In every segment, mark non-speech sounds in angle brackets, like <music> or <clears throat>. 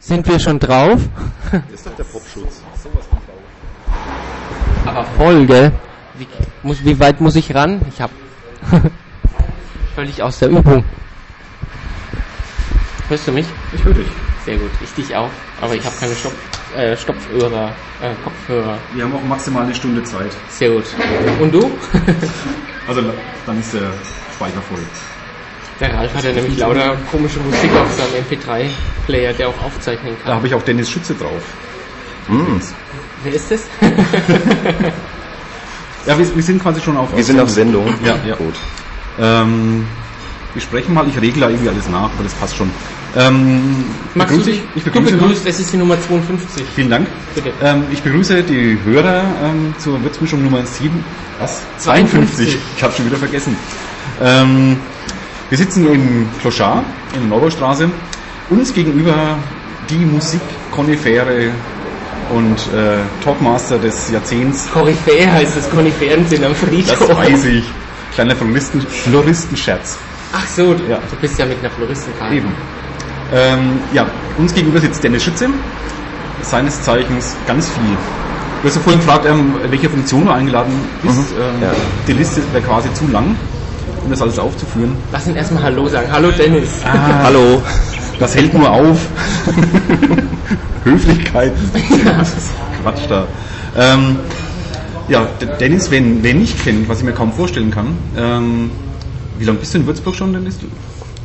Sind wir schon drauf? Das <laughs> ist doch der Popschutz. Aber voll, gell? Wie, muss, wie weit muss ich ran? Ich hab <laughs> völlig aus der Übung. Hörst du mich? Ich höre dich. Sehr gut. Ich dich auch. Aber ich habe keine Stopp, äh, Stopfhörer, äh, Kopfhörer. Wir haben auch maximal eine Stunde Zeit. Sehr gut. Und du? <laughs> Also dann ist der Speicher voll. Der Ralf hat ja nämlich lauter komische Musik auf seinem MP3-Player, der auch aufzeichnen Da kann. habe ich auch Dennis Schütze drauf. Wer ist das? <laughs> Ja, wir, wir sind quasi schon auf Wir sind auf Sendung. Ja, ja. Gut. Ähm, wir sprechen mal, ich regle da irgendwie alles nach, aber das passt schon. Ähm, Magst du begrüße dich? ich, ich du begrüße begrüßt, es ist die Nummer 52. Vielen Dank. Bitte. Ähm, ich begrüße die Hörer ähm, zur Würzmischung Nummer 7. Was? 52. Ich habe schon wieder vergessen. Ähm, wir sitzen im Clochard in der Neubaustraße. Uns gegenüber die Musikkonifere und äh, Talkmaster des Jahrzehnts. Koryphäe heißt es, Koniferen sind am Das Friedhof. weiß ich. Kleiner Floristen, Floristenscherz. Ach so, du, Ja. du bist ja mit einer Floristenkarte. Eben. Ähm, ja, uns gegenüber sitzt Dennis Schütze, seines Zeichens ganz viel. Du hast ja vorhin gefragt, ähm, welche Funktion du eingeladen bist. Ähm, Ja. Die Liste wäre quasi zu lang, um das alles aufzuführen. Lass ihn erstmal Hallo sagen. Hallo Dennis. Hallo. Das hält nur auf. <laughs> Höflichkeit. Das ist Quatsch da. Ähm, ja, Dennis, wen, wen nicht kennt, was ich mir kaum vorstellen kann. Ähm, wie lange bist du in Würzburg schon, Dennis?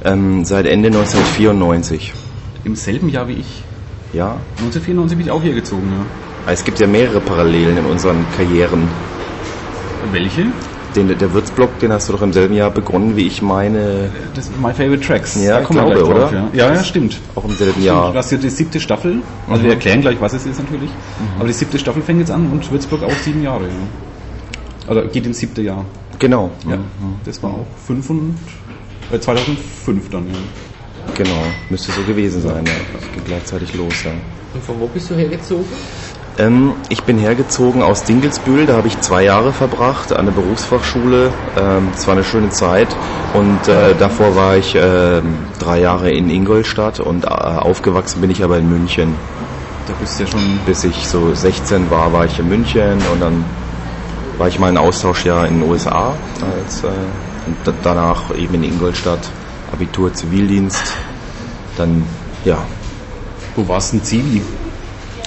Ähm, seit Ende 1994. Im selben Jahr wie ich. Ja. 1994 bin ich auch hier gezogen, ja. Es gibt ja mehrere Parallelen in unseren Karrieren. Welche? Den, der Würzblock, den hast du doch im selben Jahr begonnen, wie ich meine, Das ist My Favorite Tracks. Ja, Da kommen wir glaube, gleich drauf, oder? Ja, ja, ja stimmt. auch im selben Stimmt, Jahr. Das ist ja die siebte Staffel. Also wir erklären gleich, was es ist natürlich. Aber die siebte Staffel fängt jetzt an und Würzburg auch sieben Jahre. Ja. Oder geht ins siebte Jahr. Genau. Ja. Das war auch fünf und, äh, 2005 dann, ja. Genau. Müsste so gewesen sein. Ja. Das ging gleichzeitig los, ja. Und von wo bist du hergezogen? Ähm, ich bin hergezogen aus Dinkelsbühl, da habe ich zwei Jahre verbracht an der Berufsfachschule. Ähm, das war eine schöne Zeit und äh, davor war ich ähm, drei Jahre in Ingolstadt und äh, aufgewachsen bin ich aber in München. Da bist du ja schon Bis ich so 16 war, war ich in München und dann war ich mal ein Austauschjahr in den USA als, äh, und da- danach eben in Ingolstadt, Abitur, Zivildienst. Dann, ja, Wo warst du denn Zivi?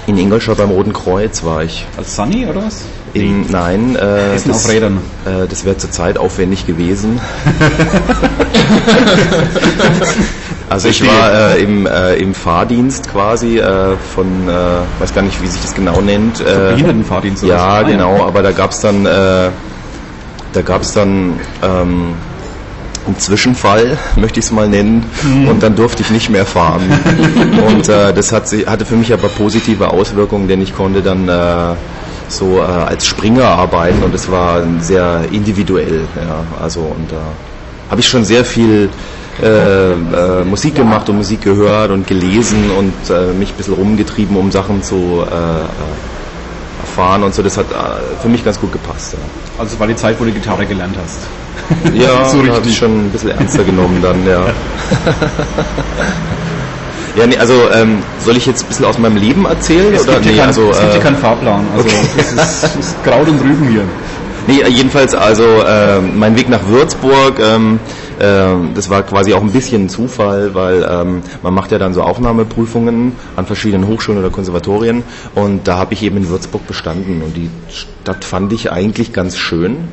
In Ingolstadt beim Roten Kreuz war ich. Als Sunny oder was? In, nein, äh, Essen das, auf Rädern. Äh, das wäre zurzeit aufwendig gewesen. <laughs> also ich war äh, im, äh, im Fahrdienst quasi äh, von, äh, weiß gar nicht, wie sich das genau nennt. Äh, Behindertenfahrdienst oder ja? Ah, genau, aber da gab's dann, äh, da gab's dann ähm, einen Zwischenfall, möchte ich es mal nennen, Mhm. und dann durfte ich nicht mehr fahren. <laughs> und äh, das hat, sich- hatte für mich aber positive Auswirkungen, denn ich konnte dann äh, so äh, als Springer arbeiten und es war sehr individuell. Ja, also und da habe ich schon sehr viel äh, äh, Musik gemacht und Musik gehört und gelesen und äh, mich ein bisschen rumgetrieben, um Sachen zu äh, äh, erfahren und so. Das hat äh, für mich ganz gut gepasst. Ja. Also es war die Zeit, wo du Gitarre gelernt hast. <laughs> Ja, So richtig. habe ich schon ein bisschen ernster genommen dann, ja. ja, nee, also ähm, soll ich jetzt ein bisschen aus meinem Leben erzählen? Es oder? gibt, nee, hier, kein, also, es gibt hier äh, keinen Fahrplan. Also das, <laughs> ist, das ist Kraut und Rüben hier. Nee, jedenfalls also äh, mein Weg nach Würzburg, ähm, äh, das war quasi auch ein bisschen ein Zufall, weil ähm, man macht ja dann so Aufnahmeprüfungen an verschiedenen Hochschulen oder Konservatorien und da habe ich eben in Würzburg bestanden und die Stadt fand ich eigentlich ganz schön.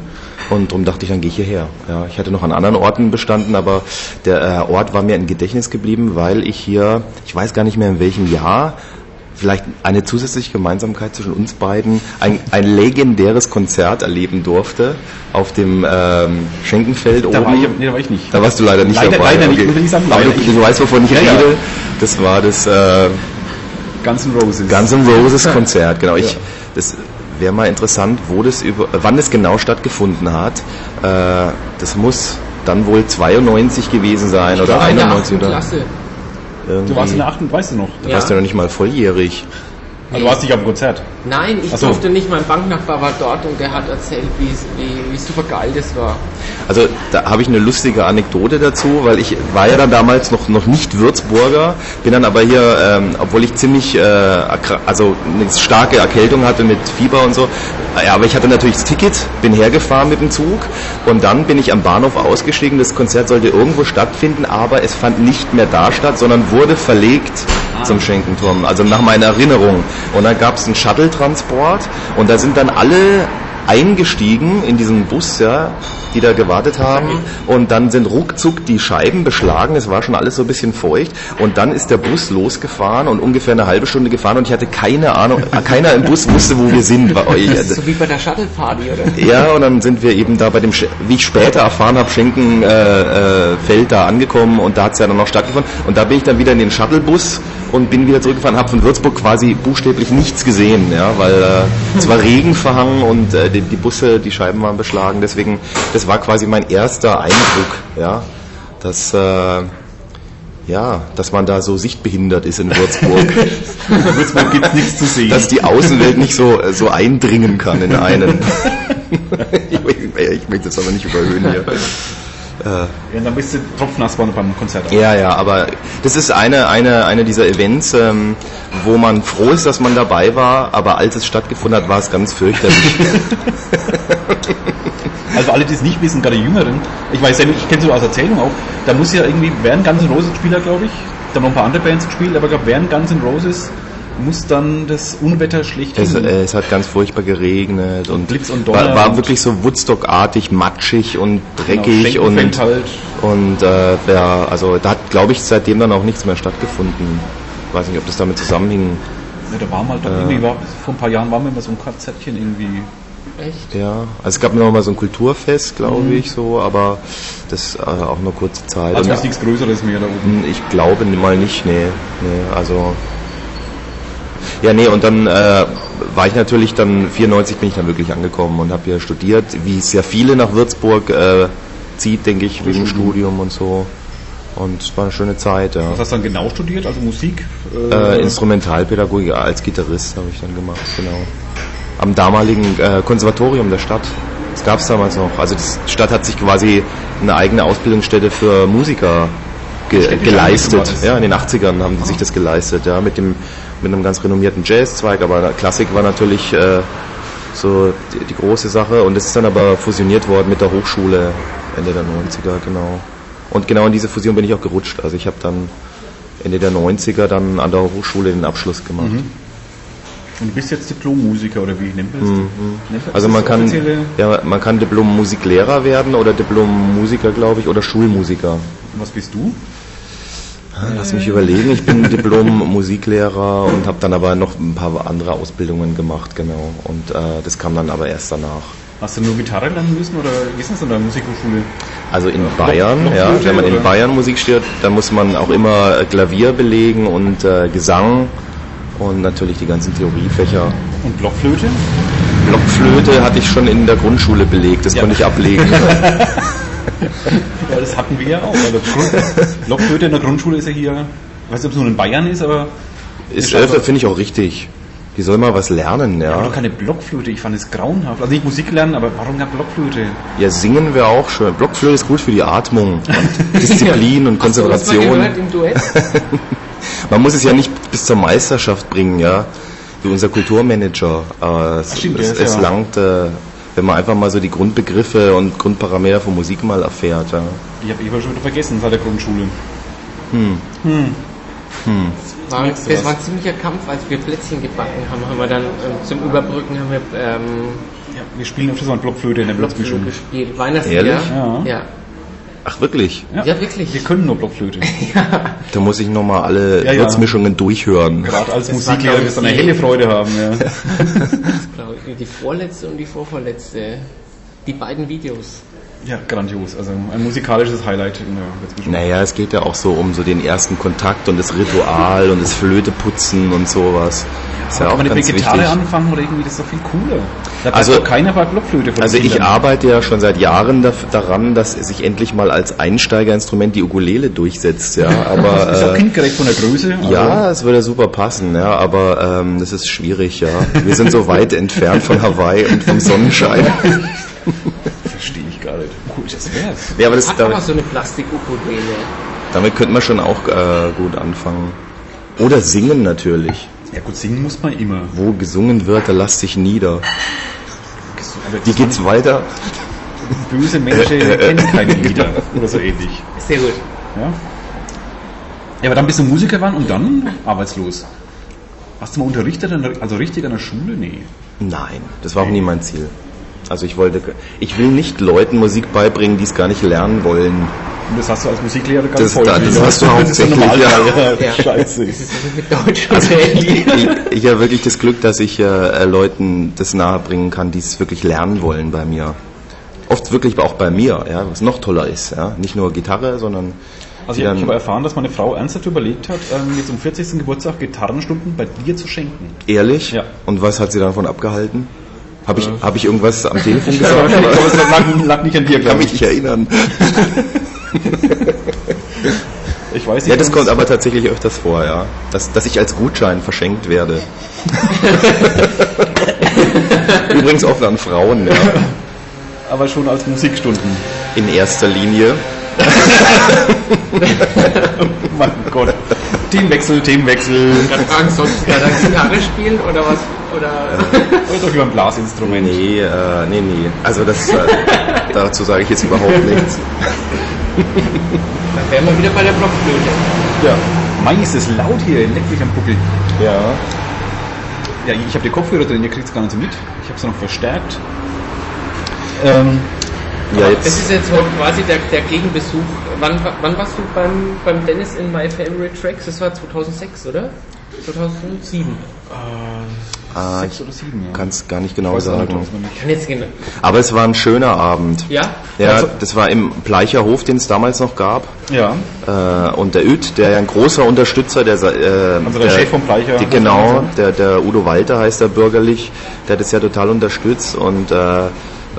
Und darum dachte ich, dann gehe ich hierher. Ja, ich hatte noch an anderen Orten bestanden, aber der äh, Ort war mir im Gedächtnis geblieben, weil ich hier, ich weiß gar nicht mehr in welchem Jahr, vielleicht eine zusätzliche Gemeinsamkeit zwischen uns beiden, ein, ein legendäres Konzert erleben durfte auf dem ähm, Schenkenfeld Da oben. war, ich, nee, da war ich nicht. Da warst du leider nicht Leider- dabei. leider nicht, muss ich sagen, Aber leider du, nicht. du weißt, wovon ich Ja, ja. rede. Das war das äh, Guns N' Roses. Guns N' Roses <laughs> Konzert. Genau. Ich, das wäre mal interessant, wo das über, wann das genau stattgefunden hat. Äh, das muss dann wohl 92 gewesen sein oder in der 91 achten oder Klasse. Du warst in der 8. weißt du noch? da warst du noch nicht mal volljährig. Also du warst nicht auf dem Konzert. Nein, ich so. durfte nicht. Mein Banknachbar war dort und der hat erzählt, wie, wie, wie super geil das war. Also da habe ich eine lustige Anekdote dazu, weil ich war ja dann damals noch noch nicht Würzburger, bin dann aber hier, ähm, obwohl ich ziemlich, äh, also eine starke Erkältung hatte mit Fieber und so, ja, aber ich hatte natürlich das Ticket, bin hergefahren mit dem Zug und dann bin ich am Bahnhof ausgestiegen. Das Konzert sollte irgendwo stattfinden, aber es fand nicht mehr da statt, sondern wurde verlegt zum Schenkenturm, also nach meiner Erinnerung. Und dann gab es einen Shuttle-Transport und da sind dann alle eingestiegen in diesen Bus, ja, die da gewartet haben und dann sind ruckzuck die Scheiben beschlagen, es war schon alles so ein bisschen feucht und dann ist der Bus losgefahren und ungefähr eine halbe Stunde gefahren und ich hatte keine Ahnung, äh, keiner im Bus wusste, wo wir sind. War- ich- Das ist so wie bei der Shuttle Party, oder? ja, und dann sind wir eben da bei dem, wie ich später erfahren habe, Schenkenfeld äh, äh, da angekommen und da hat es ja dann noch stattgefunden. Und da bin ich dann wieder in den Shuttlebus und bin wieder zurückgefahren, habe von Würzburg quasi buchstäblich nichts gesehen, ja, weil äh, es war Regen verhangen und äh, die, die Busse, die Scheiben waren beschlagen. Deswegen, das war quasi mein erster Eindruck, ja, dass äh, ja, dass man da so sichtbehindert ist in Würzburg, <laughs> In Würzburg gibt's nichts zu sehen. dass die Außenwelt nicht so äh, so eindringen kann in einen. <laughs> <laughs> ich, ich möchte das aber nicht überhöhen hier. Ja, dann bist du tropfnass beim beim Konzert. Ja, ja, aber das ist eine, eine, eine dieser Events, ähm, wo man froh ist, dass man dabei war, aber als es stattgefunden hat, war es ganz fürchterlich. <laughs> <laughs> Also alle, die es nicht wissen, gerade die Jüngeren, ich weiß ja nicht, ich kenne so aus Erzählung auch, da muss ja irgendwie, während Guns N' Roses Spieler, glaube ich, da haben noch ein paar andere Bands gespielt, aber ich glaube, während Guns N' Roses muss dann das Unwetter schlecht es, äh, es hat ganz furchtbar geregnet und Blitz und Donner war, war und- wirklich so Woodstock-artig, matschig und dreckig Genau, und, halt. und äh, ja, also da hat, glaube ich, seitdem dann auch nichts mehr stattgefunden. Ich weiß nicht, ob das damit zusammenhing. Ja, da war mal, doch irgendwie war, vor ein paar Jahren waren wir mal so ein Konzertchen irgendwie. Echt? Ja, also es gab noch mal so ein Kulturfest, glaube ich, so, aber das äh, auch nur kurze Zeit. Also ist nichts Größeres mehr da oben. Hm, Ich glaube mal nicht, nee. nee also. Ja, nee, und dann äh, war ich natürlich dann, 94 bin ich dann wirklich angekommen und habe hier studiert, wie es ja viele nach Würzburg äh, zieht, denke ich, wegen Studium und so. Und es war eine schöne Zeit, ja. Was hast du dann genau studiert? Also Musik? Äh, Instrumentalpädagogik als Gitarrist habe ich dann gemacht, genau. Am damaligen äh, Konservatorium der Stadt. Das gab es damals noch. Also die Stadt hat sich quasi eine eigene Ausbildungsstätte für Musiker ge geleistet. Ja, in den 80ern haben die sich das geleistet, ja, mit dem mit einem ganz renommierten Jazzzweig, aber Klassik war natürlich äh, so die, die große Sache und es ist dann aber fusioniert worden mit der Hochschule Ende der 90er, genau. Und genau in diese Fusion bin ich auch gerutscht. Also ich habe dann Ende der 90er dann an der Hochschule den Abschluss gemacht. Und du bist jetzt Diplommusiker oder wie nennt man das? Nennt man Also man kann, ja, man kann Diplom-Musiklehrer werden oder Diplom-Musiker, glaube ich, oder Schulmusiker. Was bist du? Lass mich überlegen, ich bin Diplom-Musiklehrer und habe dann aber noch ein paar andere Ausbildungen gemacht, genau. Und äh, das kam dann aber erst danach. Hast du nur Gitarre lernen müssen oder ist das an der Musikhochschule? Also in Bayern, ja, Blockflöte wenn man in? Bayern Musik studiert, dann muss man auch immer äh, Klavier belegen und äh, Gesang und natürlich die ganzen Theoriefächer. Und Blockflöte? Blockflöte hatte ich schon in der Grundschule belegt, das Ja. konnte ich ablegen. <laughs> <laughs> Ja, das hatten wir ja auch. Also Blockflöte in der Grundschule ist ja hier, ich weiß nicht, ob es nur in Bayern ist, aber Ist Ich äh, finde ich auch richtig. Die soll mal was lernen, ja. aber doch keine Blockflöte. Ich fand es grauenhaft. Also nicht Musik lernen, aber warum gar Blockflöte? Ja, singen wäre auch schön. Blockflöte ist gut für die Atmung und <laughs> Disziplin und Hast du das mal Konzentration. im Duett? <laughs> Man muss es ja nicht bis zur Meisterschaft bringen, ja. Wie unser Kulturmanager. Aber es, Ach, stimmt, es, es ja- langt, äh, wenn man einfach mal so die Grundbegriffe und Grundparameter von Musik mal erfährt. Ja. Ich habe ich schon wieder vergessen seit der Grundschule. War, merkst du das was. war ein ziemlicher Kampf, als wir Plätzchen gebacken haben, haben wir dann ähm, zum Überbrücken haben wir ähm, Ja, wir spielen öfters mal Blockflöte in der Blockflöte Blitzmischung. gespielt. Weihnachtslied. Ehrlich? Ja. Ja. Ach wirklich? Ja, wirklich. Wir können nur Blockflöte. <laughs> Da muss ich nochmal alle Ja, ja. Würzmischungen durchhören. Gerade als Das Musiklehrer war, wirst du ich, eine die- helle Freude haben. Ja. <laughs> <laughs> Glaub ich, Die vorletzte und die vorvorletzte. Die beiden Videos. Ja, grandios. Also ein musikalisches Highlight in der. Naja, es geht ja auch so um so den ersten Kontakt und das Ritual und das Flöteputzen und sowas. ist ja auch man ganz mit Gitarre wichtig. anfangen oder irgendwie, das ist doch viel cooler. Da Also- keiner bei Blockflöte von Also ich Kindern. arbeite ja schon seit Jahren da, daran, dass sich endlich mal als Einsteigerinstrument die Ukulele durchsetzt, ja. <laughs> Aber Das ist auch äh, kindgerecht von der Größe. also- ja, es würde super passen, ja, aber ähm, das ist schwierig, ja. Wir sind so weit <laughs> entfernt von Hawaii und vom Sonnenschein. <laughs> Verstehe ich gar nicht. Cool, das wär's. Ja, aber das, Hat aber so eine Plastik-Ukulele. damit könnte man schon auch äh, gut anfangen. Oder singen natürlich. Ja gut, singen muss man immer. Wo gesungen wird, da lass dich nieder. Wie geht's weiter? Böse Menschen kennen keine Lieder <laughs> oder so ähnlich. Sehr gut. Ja? ja, aber dann bist du Musiker geworden und dann arbeitslos. Hast du mal unterrichtet, also richtig an der Schule? Nee. Nein, das war auch nie mein Ziel. Also ich wollte, ich will nicht Leuten Musik beibringen, die es gar nicht lernen wollen. Und das hast du als Musiklehrer ganz Das- häufig, das ja. hast du Das ja hauptsächlich, ja. ja. Scheiße. Das ist mit Deutsch ähnlich. Ich, ich habe wirklich das Glück, dass ich äh, Leuten das nahebringen kann, die es wirklich lernen wollen bei mir. Oft wirklich auch bei mir, ja, was noch toller ist. Ja. Nicht nur Gitarre, sondern Also ich, habe erfahren, dass meine Frau ernsthaft überlegt hat, ähm, jetzt zum 40. Geburtstag Gitarrenstunden bei dir zu schenken. ehrlich. Ja. Und was hat sie davon abgehalten? Habe ich, hab ich irgendwas am Telefon <laughs> gesagt? es lag, lag nicht an dir, Ich kann glaube mich ich. nicht erinnern. <laughs> Ich weiß nicht. Ja, das kommt aber tatsächlich öfters vor, ja. Dass, dass ich als Gutschein verschenkt werde. <laughs> Übrigens oft an Frauen, ja. aber schon als Musikstunden. In erster Linie. mein Gott. Themenwechsel, Themenwechsel. Gerade fragen, sonst kann er Gitarre spielen oder was? Oder Oder doch lieber ein Blasinstrument. Nee, äh, nee, nee. Also das, äh, <laughs> dazu sage ich jetzt überhaupt nichts. dann wären wir wieder bei der Blockflöte. Ja. Mai ist es laut hier, leck mich am Buckel. Ja. Ja, ich habe die Kopfhörer drin, ihr kriegt es gar nicht so mit. Ich habe es noch verstärkt. Ähm, Ja, Das jetzt. ist jetzt heute quasi der, der Gegenbesuch. Wann, wann warst du beim, beim Dennis in My Favorite Tracks? Das war 2006, oder? 2007. Ah, sechs ich oder sieben, ja. kann es gar nicht genau nicht, sagen. jetzt genau. Aber es war ein schöner Abend. Ja? Ja, Also- das war im Bleicher Hof, den es damals noch gab. Ja, Äh, und der Üt, der ja ein großer Unterstützer, der, äh, Also der Chef vom Bleicher Die, genau, der, der Udo Walter heißt er bürgerlich, der hat das ja total unterstützt und äh,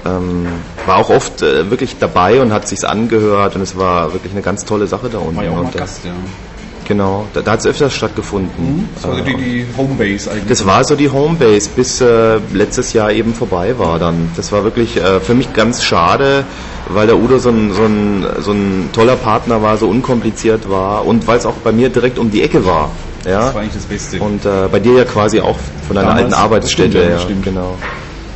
ähm, war auch oft äh, wirklich dabei und hat sich's angehört und es war wirklich eine ganz tolle Sache da unten. war ja auch mal Gast, ja. Genau, da, da hat es öfters stattgefunden. Das war die, die Homebase eigentlich. Das war so die Homebase, bis äh, letztes Jahr eben vorbei war dann. Das war wirklich äh, für mich ganz schade, weil der Udo so ein, so, ein, so ein toller Partner war, so unkompliziert war und weil es auch bei mir direkt um die Ecke war. Ja? Das war eigentlich das Beste. Und äh, bei dir ja quasi auch von deiner Damals, alten Arbeitsstätte. stimmt, ja, ja, stimmt. genau.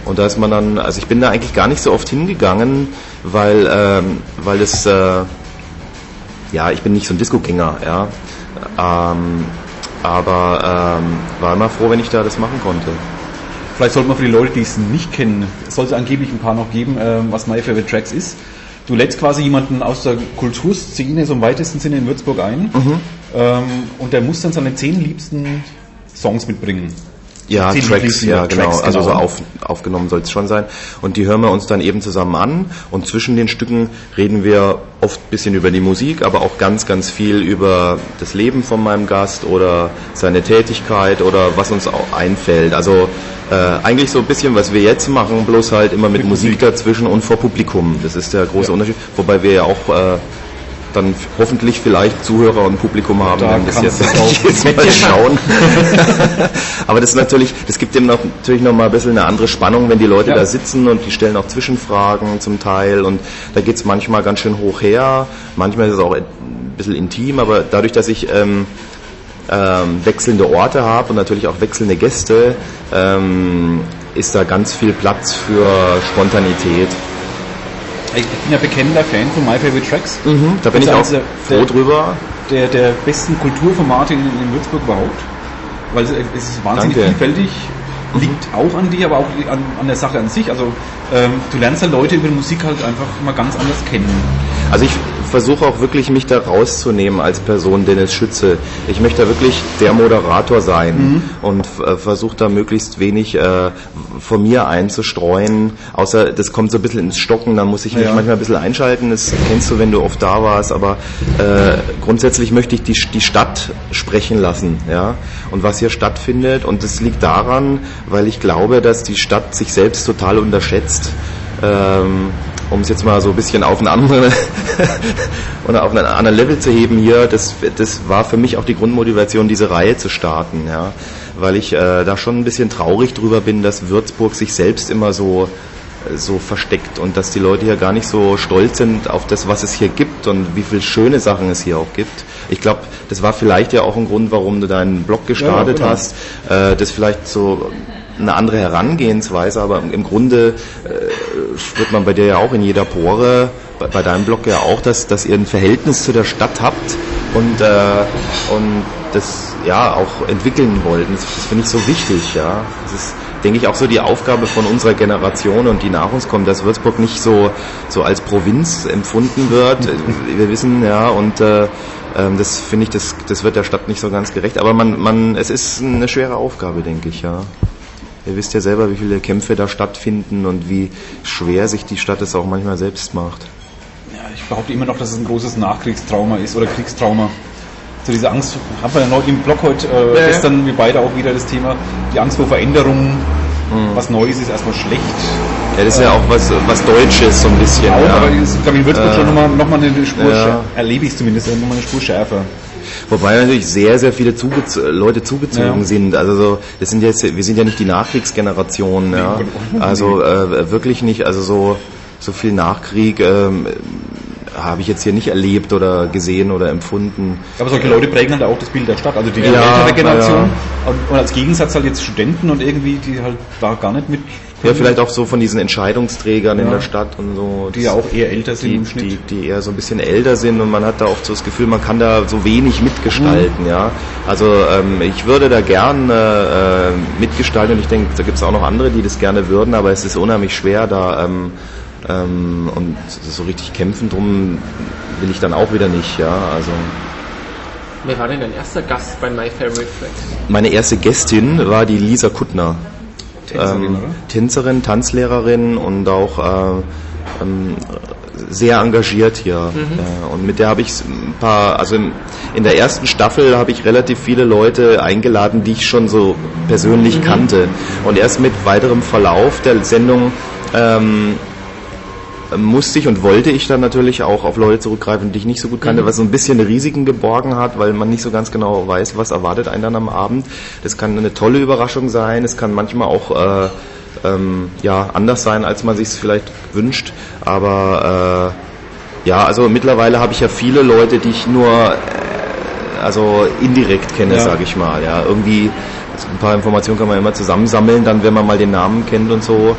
Und da ist man dann, also ich bin da eigentlich gar nicht so oft hingegangen, weil, ähm, weil es, äh, ja, ich bin nicht so ein Disco-Gänger, ja. Ähm, aber ähm, war immer froh, wenn ich da das machen konnte. Vielleicht sollte man für die Leute, die es nicht kennen, es sollte angeblich ein paar noch geben, ähm, was My Favorite Tracks ist. Du lädst quasi jemanden aus der Kulturszene so im weitesten Sinne in Würzburg ein ähm, und der muss dann seine zehn liebsten Songs mitbringen. Ja, Tracks, ja, genau. Tracks, Also so genau. auf, aufgenommen soll es schon sein. Und die hören wir uns dann eben zusammen an. Und zwischen den Stücken reden wir oft ein bisschen über die Musik, aber auch ganz, ganz viel über das Leben von meinem Gast oder seine Tätigkeit oder was uns auch einfällt. Also äh, eigentlich so ein bisschen, was wir jetzt machen, bloß halt immer mit, Mit Musik, Musik. dazwischen und vor Publikum. Das ist der große Ja. Unterschied. Wobei wir ja auch äh, dann hoffentlich vielleicht Zuhörer und Publikum haben, Da wenn das jetzt, jetzt mal schauen. <laughs> Aber das ist natürlich, das gibt dem noch, natürlich noch mal ein bisschen eine andere Spannung, wenn die Leute Ja. da sitzen und die stellen auch Zwischenfragen zum Teil und da geht's manchmal ganz schön hoch her, manchmal ist es auch ein bisschen intim, aber dadurch, dass ich ähm, ähm, wechselnde Orte habe und natürlich auch wechselnde Gäste, ähm, ist da ganz viel Platz für Spontanität. Ich bin ja bekennender Fan von My Favorite Tracks. Da bin ich auch froh der- drüber. Der, der besten Kulturformate in, in Würzburg überhaupt. Weil es, es ist wahnsinnig Danke. vielfältig, liegt auch an dir, aber auch an, an der Sache an sich. Also ähm, du lernst ja Leute über Musik halt einfach mal ganz anders kennen. Also ich versuche auch wirklich mich da rauszunehmen als Person Dennis Schütze. Ich möchte da wirklich der Moderator sein Mhm. und äh, versuche da möglichst wenig äh, von mir einzustreuen. Außer das kommt so ein bisschen ins Stocken, dann muss ich mich Ja. manchmal ein bisschen einschalten. Das kennst du, wenn du oft da warst. Aber äh, grundsätzlich möchte ich die, die Stadt sprechen lassen. Ja? Und was hier stattfindet. Und das liegt daran, weil ich glaube, dass die Stadt sich selbst total unterschätzt. Ähm, um es jetzt mal so ein bisschen auf einen anderen <laughs> oder auf einen anderen Level zu heben hier, das, das war für mich auch die Grundmotivation, diese Reihe zu starten, ja, weil ich äh, da schon ein bisschen traurig drüber bin, dass Würzburg sich selbst immer so so versteckt und dass die Leute hier gar nicht so stolz sind auf das, was es hier gibt und wie viele schöne Sachen es hier auch gibt. Ich glaube, das war vielleicht ja auch ein Grund, warum du deinen Blog gestartet Ja, genau. hast, äh, das vielleicht so eine andere Herangehensweise, aber im Grunde äh, spürt man bei dir ja auch in jeder Pore, bei, bei deinem Blog ja auch, dass, dass ihr ein Verhältnis zu der Stadt habt und, äh, und das ja auch entwickeln wollt. Das, das finde ich so wichtig, ja. Das ist, denke ich, auch so die Aufgabe von unserer Generation und die nach uns kommt, dass Würzburg nicht so, so als Provinz empfunden wird. <laughs> Wir wissen, ja, und äh, ähm, das finde ich, das, das wird der Stadt nicht so ganz gerecht. Aber man, man, es ist eine schwere Aufgabe, denke ich, ja. Ihr wisst ja selber, wie viele Kämpfe da stattfinden und wie schwer sich die Stadt es auch manchmal selbst macht. Ja, ich behaupte immer noch, dass es ein großes Nachkriegstrauma ist oder Kriegstrauma. So diese Angst, haben wir ja noch im Blog heute äh, Ja, ja. gestern, wir beide auch wieder das Thema, die Angst vor Veränderungen, Mhm. was Neues ist erstmal schlecht. Ja, das ist ja auch was, was Deutsches so ein bisschen. Auch, ja. aber ist, glaube ich, in Würzburg Äh, schon nochmal noch mal eine Spur ja. erlebe ich es zumindest, nochmal eine Spur schärfer. Wobei natürlich sehr, sehr viele zugez Leute zugezogen Ja. sind. Also so, das sind jetzt, wir sind ja nicht die Nachkriegsgeneration, ja. Oh, Also äh, wirklich nicht. Also so, so viel Nachkrieg ähm, habe ich jetzt hier nicht erlebt oder gesehen oder empfunden. Aber solche Leute prägen halt auch das Bild der Stadt, also die Ja, ältere Generation. ja. Und, und als Gegensatz halt jetzt Studenten und irgendwie, die halt da gar nicht mit. Ja, vielleicht auch so von diesen Entscheidungsträgern in Ja. der Stadt und so. Die ja auch eher älter sind die, im Schnitt. die, die eher so ein bisschen älter sind und man hat da oft so das Gefühl, man kann da so wenig mitgestalten, Mhm. ja. Also ähm, ich würde da gern äh, äh, mitgestalten und ich denke, da gibt es auch noch andere, die das gerne würden, aber es ist unheimlich schwer da ähm, ähm, und so richtig kämpfen drum will ich dann auch wieder nicht, ja. Also Wer war denn dein erster Gast bei My Favorite Tracks? meine erste Gästin war die Lisa Kuttner. Tänzerin, ähm? Tänzerin, Tanzlehrerin und auch äh, ähm, sehr engagiert hier. Mhm. Ja, und mit der habe ich ein paar, also in der ersten Staffel habe ich relativ viele Leute eingeladen, die ich schon so Mhm. persönlich kannte. Und erst mit weiterem Verlauf der Sendung ähm, musste ich und wollte ich dann natürlich auch auf Leute zurückgreifen, die ich nicht so gut kannte, was so ein bisschen Risiken geborgen hat, weil man nicht so ganz genau weiß, was erwartet einen dann am Abend. Das kann eine tolle Überraschung sein, es kann manchmal auch äh, ähm, ja, anders sein, als man sich es vielleicht wünscht, aber äh, ja, also mittlerweile habe ich ja viele Leute, die ich nur äh, also indirekt kenne, Ja. sage ich mal. Ja, irgendwie ein paar Informationen kann man immer zusammensammeln, dann wenn man mal den Namen kennt und so.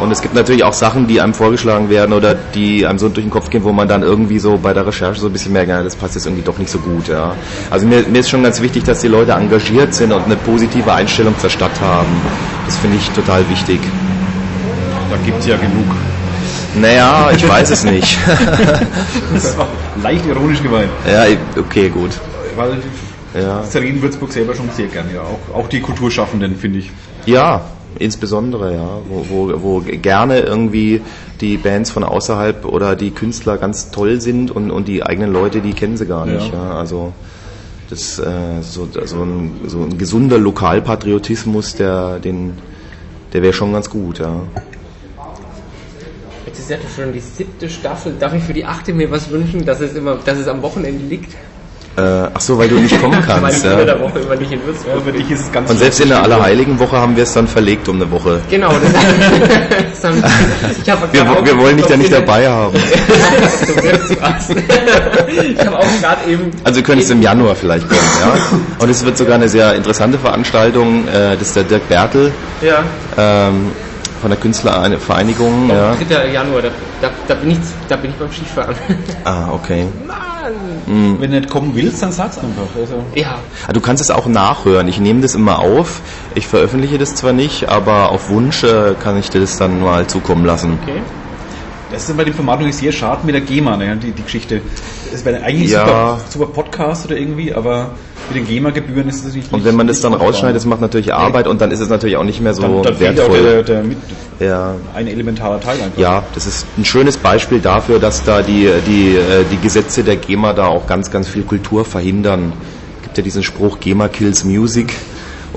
Und es gibt natürlich auch Sachen, die einem vorgeschlagen werden oder die einem so durch den Kopf gehen, wo man dann irgendwie so bei der Recherche so ein bisschen merkt, ja, das passt jetzt irgendwie doch nicht so gut. Ja. Also mir, mir ist schon ganz wichtig, dass die Leute engagiert sind und eine positive Einstellung zur Stadt haben. Das finde ich total wichtig. Da gibt es ja genug. Naja, ich weiß es nicht. <laughs> Das war leicht ironisch gemeint. ja, okay, gut. Weil Ja. Serin Würzburg selber schon sehr gerne, ja. Auch, auch die Kulturschaffenden, finde ich. Ja, insbesondere, ja, wo, wo, wo gerne irgendwie die Bands von außerhalb oder die Künstler ganz toll sind und, und die eigenen Leute, die kennen sie gar nicht. Ja. Ja. Also das äh, so, so, ein, so ein gesunder Lokalpatriotismus, der den der wäre schon ganz gut, ja. Jetzt ist ja schon die siebte Staffel. Darf ich für die achte mir was wünschen, dass es immer, dass es am Wochenende liegt? Äh, ach so, weil du nicht kommen <laughs> kannst. ja. der Woche immer nicht in Würzburg Ja, für dich ist es ganz Und selbst in der Allerheiligenwoche haben wir es dann verlegt um eine Woche. Genau, das, <laughs> das haben, ich habe Wir, wir wollen dich da nicht dabei haben. <laughs> ich habe auch gerade eben. Also du könntest im Januar vielleicht kommen, ja. Und es wird sogar eine sehr interessante Veranstaltung. Äh, das ist der Dirk Bertel Ja, ähm, von der Künstlervereinigung. Ja. 3. Januar, da, da, da, bin ich, da bin ich beim Skifahren. Ah, okay. Mann! Wenn du nicht kommen willst, dann sag's einfach. Also, Ja, Ah, Du kannst es auch nachhören. Ich nehme das immer auf. Ich veröffentliche das zwar nicht, aber auf Wunsch äh, kann ich dir das dann mal zukommen lassen. okay. Das ist bei dem Format natürlich sehr schade mit der GEMA, ne, die, die Geschichte. Das wäre eigentlich Ja. super, super Podcast oder irgendwie, aber mit den GEMA-Gebühren ist es natürlich nicht Und wenn man das dann rausschneidet, das macht natürlich Arbeit und dann ist es natürlich auch nicht mehr so dann, dann fehlt auch wertvoll. der, der mit, ja. ein elementarer Teil einfach. Ja, das ist ein schönes Beispiel dafür, dass da die, die, äh, die Gesetze der GEMA da auch ganz, ganz viel Kultur verhindern. Es gibt ja diesen Spruch, GEMA kills music.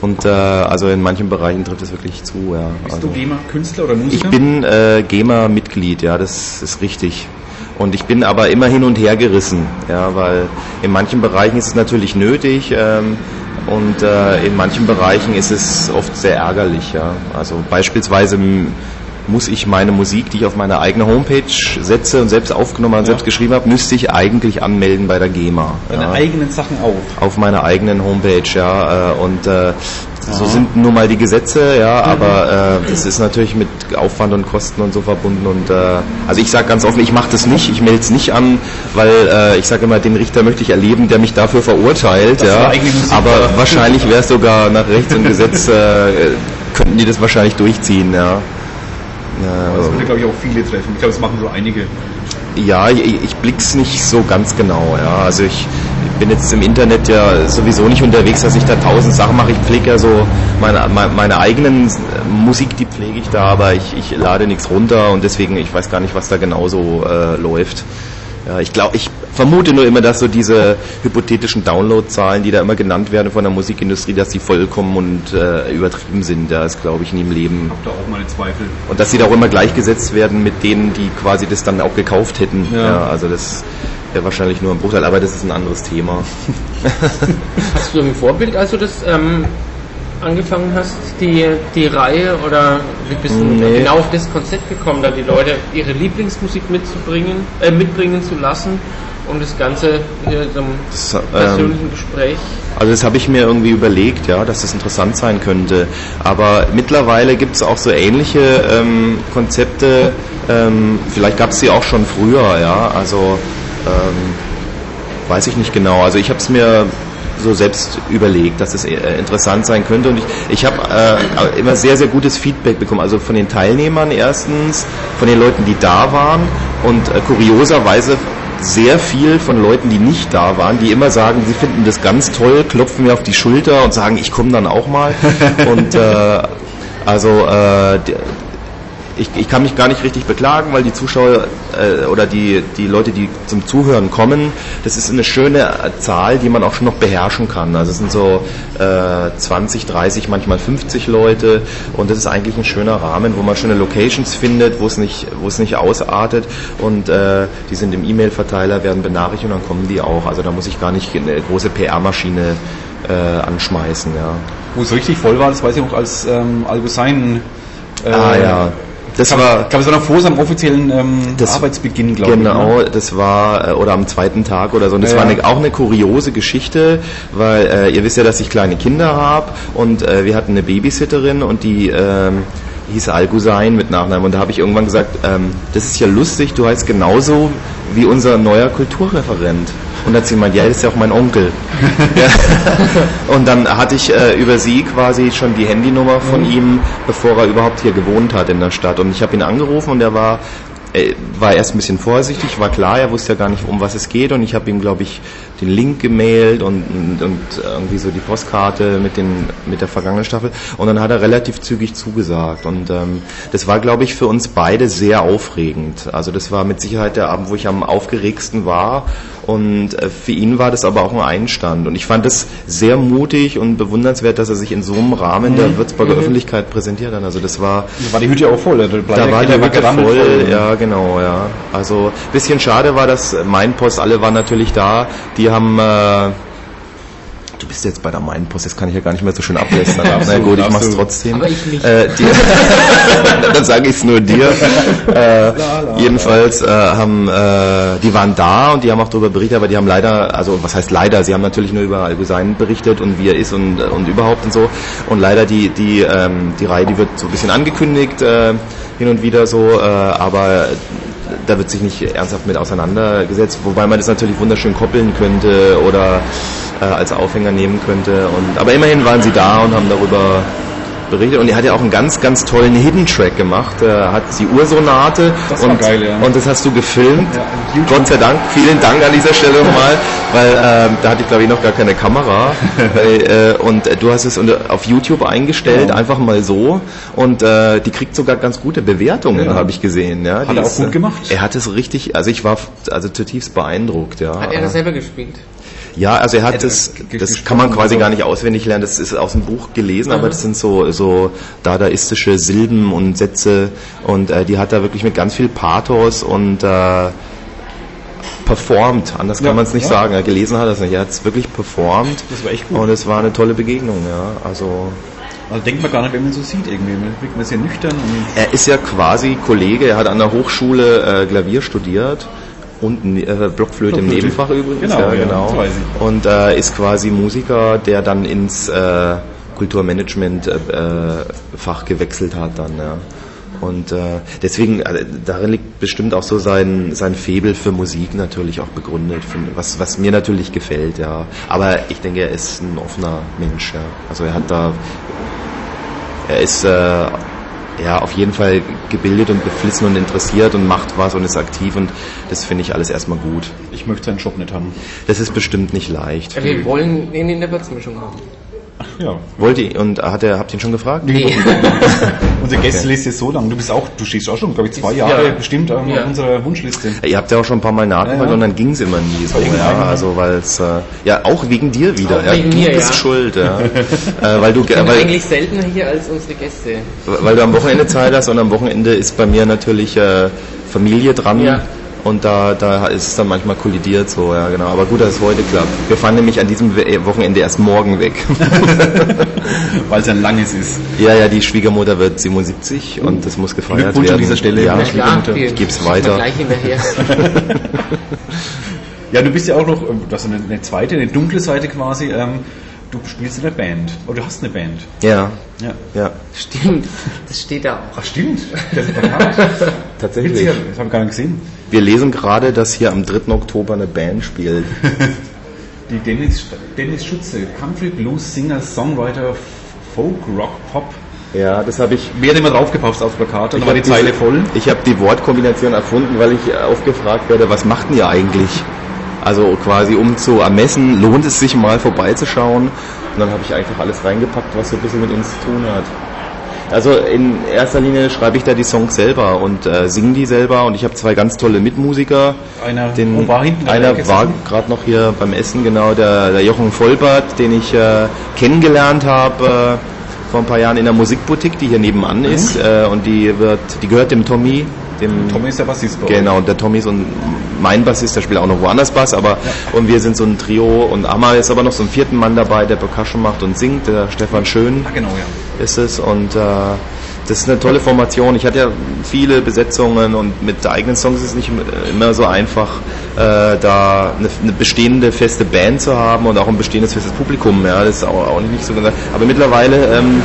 Und äh, also in manchen Bereichen trifft es wirklich zu. Ja. Bist Also, du GEMA-Künstler oder ich Musiker? bin äh, GEMA-Mitglied, ja, das ist richtig. Und ich bin aber immer hin und her gerissen, ja, weil in manchen Bereichen ist es natürlich nötig ähm, und äh, in manchen Bereichen ist es oft sehr ärgerlich, ja. Also beispielsweise muss ich meine Musik, die ich auf meine eigene Homepage setze und selbst aufgenommen und Ja. selbst geschrieben habe, müsste ich eigentlich anmelden bei der GEMA. Deine ja eigenen Sachen auch. auf meiner eigenen Homepage, ja, äh, und äh, so sind nun mal die Gesetze, ja, aber äh, das ist natürlich mit Aufwand und Kosten und so verbunden und äh, also ich sage ganz offen, ich mache das nicht, ich melde es nicht an, weil äh, ich sage immer, den Richter möchte ich erleben, der mich dafür verurteilt, Das ja, aber wahrscheinlich wäre es sogar nach Rechts und Gesetz, äh, könnten die das wahrscheinlich durchziehen, ja. Ja, Das würde, glaube ich, auch viele treffen. Ich glaube, das machen so einige. ja, ich, ich blick's nicht so ganz genau. Ja, also ich, ich bin jetzt im Internet ja sowieso nicht unterwegs, dass ich da tausend Sachen mache. Ich pflege ja so meine, meine, meine eigenen Musik, die pflege ich da, aber ich, ich lade nichts runter und deswegen ich weiß gar nicht, was da genauso äh, läuft. Ja, ich glaube, ich vermute nur immer, dass so diese hypothetischen Downloadzahlen, die da immer genannt werden von der Musikindustrie, dass die vollkommen und äh, übertrieben sind. Da ist, glaube ich, nie im Leben. Hab da auch meine Zweifel. Und dass sie da auch immer gleichgesetzt werden mit denen, die quasi das dann auch gekauft hätten. Ja. Ja, also das wäre wahrscheinlich nur ein Bruchteil, aber das ist ein anderes Thema. <laughs> Hast du ein Vorbild, als du das ähm, angefangen hast, die, die Reihe, oder wie bist du Nee. genau auf das Konzept gekommen, da die Leute ihre Lieblingsmusik mitzubringen, äh, mitbringen zu lassen und das Ganze hier einem Das, ähm, persönlichen Gespräch? Also das habe ich mir irgendwie überlegt, ja, dass das interessant sein könnte. Aber mittlerweile gibt es auch so ähnliche ähm, Konzepte. Ähm, vielleicht gab es sie auch schon früher, ja. Also ähm, weiß ich nicht genau. Also ich habe es mir so selbst überlegt, dass es äh, interessant sein könnte. Und ich, ich habe äh, immer sehr, sehr gutes Feedback bekommen. Also von den Teilnehmern erstens, von den Leuten, die da waren und äh, kurioserweise sehr viel von Leuten, die nicht da waren, die immer sagen, sie finden das ganz toll, klopfen mir auf die Schulter und sagen, ich komme dann auch mal. <laughs> und äh, also äh, ich, ich kann mich gar nicht richtig beklagen, weil die Zuschauer äh, oder die, die Leute, die zum Zuhören kommen, das ist eine schöne äh, Zahl, die man auch schon noch beherrschen kann. Also es sind so äh, 20, 30, manchmal 50 Leute und das ist eigentlich ein schöner Rahmen, wo man schöne Locations findet, wo es nicht, wo es nicht ausartet und äh, die sind im E-Mail-Verteiler, werden benachrichtigt und dann kommen die auch. Also da muss ich gar nicht eine große PR-Maschine äh, anschmeißen. Ja. Wo es richtig voll war, das weiß ich auch, als ähm, Algosein äh, ah ja, das Ich war... glaube, es war noch vor seinem offiziellen ähm, Das- Arbeitsbeginn, glaube ich. Genau, ne? das war, äh, oder am zweiten Tag oder so. Und das Ja, war eine, auch eine kuriose Geschichte, weil äh, ihr wisst ja, dass ich kleine Kinder habe und äh, wir hatten eine Babysitterin und die ähm, hieß Algusein mit Nachnamen. Und da habe ich irgendwann gesagt, ähm, das ist ja lustig, du heißt genauso wie unser neuer Kulturreferent. Und dann hat sie gemeint, ja, das ist ja auch mein Onkel. <laughs> ja. Und dann hatte ich äh, über sie quasi schon die Handynummer von ihm, bevor er überhaupt hier gewohnt hat in der Stadt. Und ich habe ihn angerufen und er war er war erst ein bisschen vorsichtig, war klar, er wusste ja gar nicht, um was es geht und ich habe ihm, glaube ich, den Link gemailt und, und, und irgendwie so die Postkarte mit, den, mit der vergangenen Staffel und dann hat er relativ zügig zugesagt und ähm, das war, glaube ich, für uns beide sehr aufregend. Also das war mit Sicherheit der Abend, wo ich am aufgeregsten war und äh, für ihn war das aber auch ein Einstand und ich fand es sehr mutig und bewundernswert, dass er sich in so einem Rahmen der Würzburger Öffentlichkeit präsentiert hat. Also das war Da war die Hütte auch voll. Da war die Hütte gerammelt voll, ja genau, ja. Also bisschen schade war, dass Mainpost, alle waren natürlich da, die haben äh, Du bist jetzt bei der Mainpost, das kann ich ja gar nicht mehr so schön ablästern. Darfst <laughs> Na du, gut, ich mach's trotzdem. Aber ich nicht. Äh, die, <laughs> dann sage ich es nur dir. <laughs> Äh, jedenfalls äh, haben äh, die waren da und die haben auch darüber berichtet, aber die haben leider, also was heißt leider, sie haben natürlich nur über Algusein berichtet und wie er ist und, und überhaupt und so. Und leider die die ähm, die Reihe, die wird so ein bisschen angekündigt äh, hin und wieder so, äh, aber da wird sich nicht ernsthaft mit auseinandergesetzt, wobei man das natürlich wunderschön koppeln könnte oder äh, als Aufhänger nehmen könnte. Und, aber immerhin waren sie da und haben darüber berichtet. Und er hat ja auch einen ganz, ganz tollen Hidden Track gemacht. Er hat die Ursonate Das war und, geil, ja. und das hast du gefilmt. Ja. Gott sei Dank, vielen Dank an dieser Stelle <laughs> nochmal, weil ähm, da hatte ich glaube ich noch gar keine Kamera. <laughs> weil, äh, und äh, du hast es unter, auf YouTube eingestellt, Genau. einfach mal so. Und äh, die kriegt sogar ganz gute Bewertungen, Ja. habe ich gesehen. Ja, Hat Die er auch ist, gut äh, gemacht? Er hat es richtig, also ich war also zutiefst beeindruckt. Ja. Hat er das selber gespielt? Ja, also er hat das, das kann man quasi so? gar nicht auswendig lernen, das ist aus dem Buch gelesen, aber das sind so, so dadaistische Silben und Sätze. Und äh, die hat er wirklich mit ganz viel Pathos und äh, performt, anders kann Ja, man es nicht ja. sagen, er gelesen hat er es nicht, er hat es wirklich performt. Das war echt gut. und es war eine tolle Begegnung, ja, also Also denkt man gar nicht, wenn man so sieht irgendwie. Man wirkt man sehr nüchtern und er ist ja quasi Kollege, er hat an der Hochschule äh, Klavier studiert und äh, Blockflöte, im. Nebenfach übrigens. Genau, ja, ja, genau. ich. Und äh, ist quasi Musiker, der dann ins äh, Kulturmanagement äh, äh, gewechselt hat dann. Ja. Und äh, deswegen, äh, darin liegt bestimmt auch so sein, sein Febel für Musik natürlich auch begründet, was, was mir natürlich gefällt, ja. Aber ich denke, er ist ein offener Mensch, ja. Also er hat da, er ist ja auf jeden Fall gebildet und beflissen und interessiert und macht was und ist aktiv und das finde ich alles erstmal gut. ich möchte seinen Job nicht haben. Das ist bestimmt nicht leicht. Ja, wir wollen ihn in der Ja. Wollt ihr, und hat er, habt ihr ihn schon gefragt? Nee. <laughs> Unsere Gästeliste ist so lang. Du bist auch, du stehst auch schon, glaube ich, zwei Jahre Ja. bestimmt ähm, Ja. auf unserer Wunschliste. Ihr habt ja auch schon ein paar Mal nachgefragt Ja, ja. und dann ging es immer nie so, ja, also weil es, äh, ja, auch wegen dir wieder, Auch ja, wegen du mir, bist ja. schuld, ja, <laughs> äh, weil du, Ich bin weil, eigentlich seltener hier als unsere Gäste. weil du am Wochenende Zeit hast und am Wochenende ist bei mir natürlich äh, Familie dran Ja. Und da, da ist es dann manchmal kollidiert so, ja genau, aber gut, dass es heute klappt. Wir fahren nämlich an diesem We- Wochenende erst morgen weg. <laughs> Weil es ein langes ist. ja, ja, die Schwiegermutter wird 77 und das muss gefeiert Glückwunsch werden. an dieser Stelle. Ja, Ja, Klar, Ich schicken wir weiter. gleich hinterher. <laughs> Ja, du bist ja auch noch, ähm, das ist eine, eine zweite, eine dunkle Seite quasi. Ähm, du spielst in der Band. Oder du hast eine Band. ja, Ja. ja, Stimmt, das steht da auch. Ach stimmt. Das ist bekannt. <laughs> tatsächlich. Witzig, das habe ich gar nicht gesehen. Wir lesen gerade, dass hier am 3. Oktober eine Band spielt. <laughs> Die Dennis, Dennis Schutze, Country Blues Singer, Songwriter, Folk, Rock, Pop. Ja, das habe ich. Wer hat immer draufgepasst auf Plakate? Dann war die Zeile voll. Ich habe die Wortkombination erfunden, weil ich oft gefragt werde, was macht denn ihr eigentlich? Also quasi um zu ermessen, lohnt es sich mal vorbeizuschauen? Und dann habe ich einfach alles reingepackt, was so ein bisschen mit uns zu tun hat. Also in erster Linie schreibe ich da die Songs selber und äh, singe die selber und ich habe zwei ganz tolle Mitmusiker. Einer Den, war hinten einer war gerade noch hier beim Essen, genau, der, der Jochen Vollbart, den ich äh, kennengelernt habe äh, vor ein paar Jahren in der Musikboutique, die hier nebenan ist äh, und die wird, die gehört dem Tommy, dem Tommy ist der Bassist bei. Genau, und der Tommy ist und mein Bassist, der spielt auch noch woanders Bass, aber und wir sind so ein Trio und Amma ist aber noch so einen vierten Mann dabei, der Percussion macht und singt, der Stefan Schön Ah, genau, ja. ist es und äh, das ist eine tolle Formation. Ich hatte ja viele Besetzungen und mit eigenen Songs ist es nicht immer so einfach, äh, da eine, eine bestehende feste Band zu haben und auch ein bestehendes festes Publikum. Ja, das ist auch, auch nicht so gesagt. Aber mittlerweile ähm,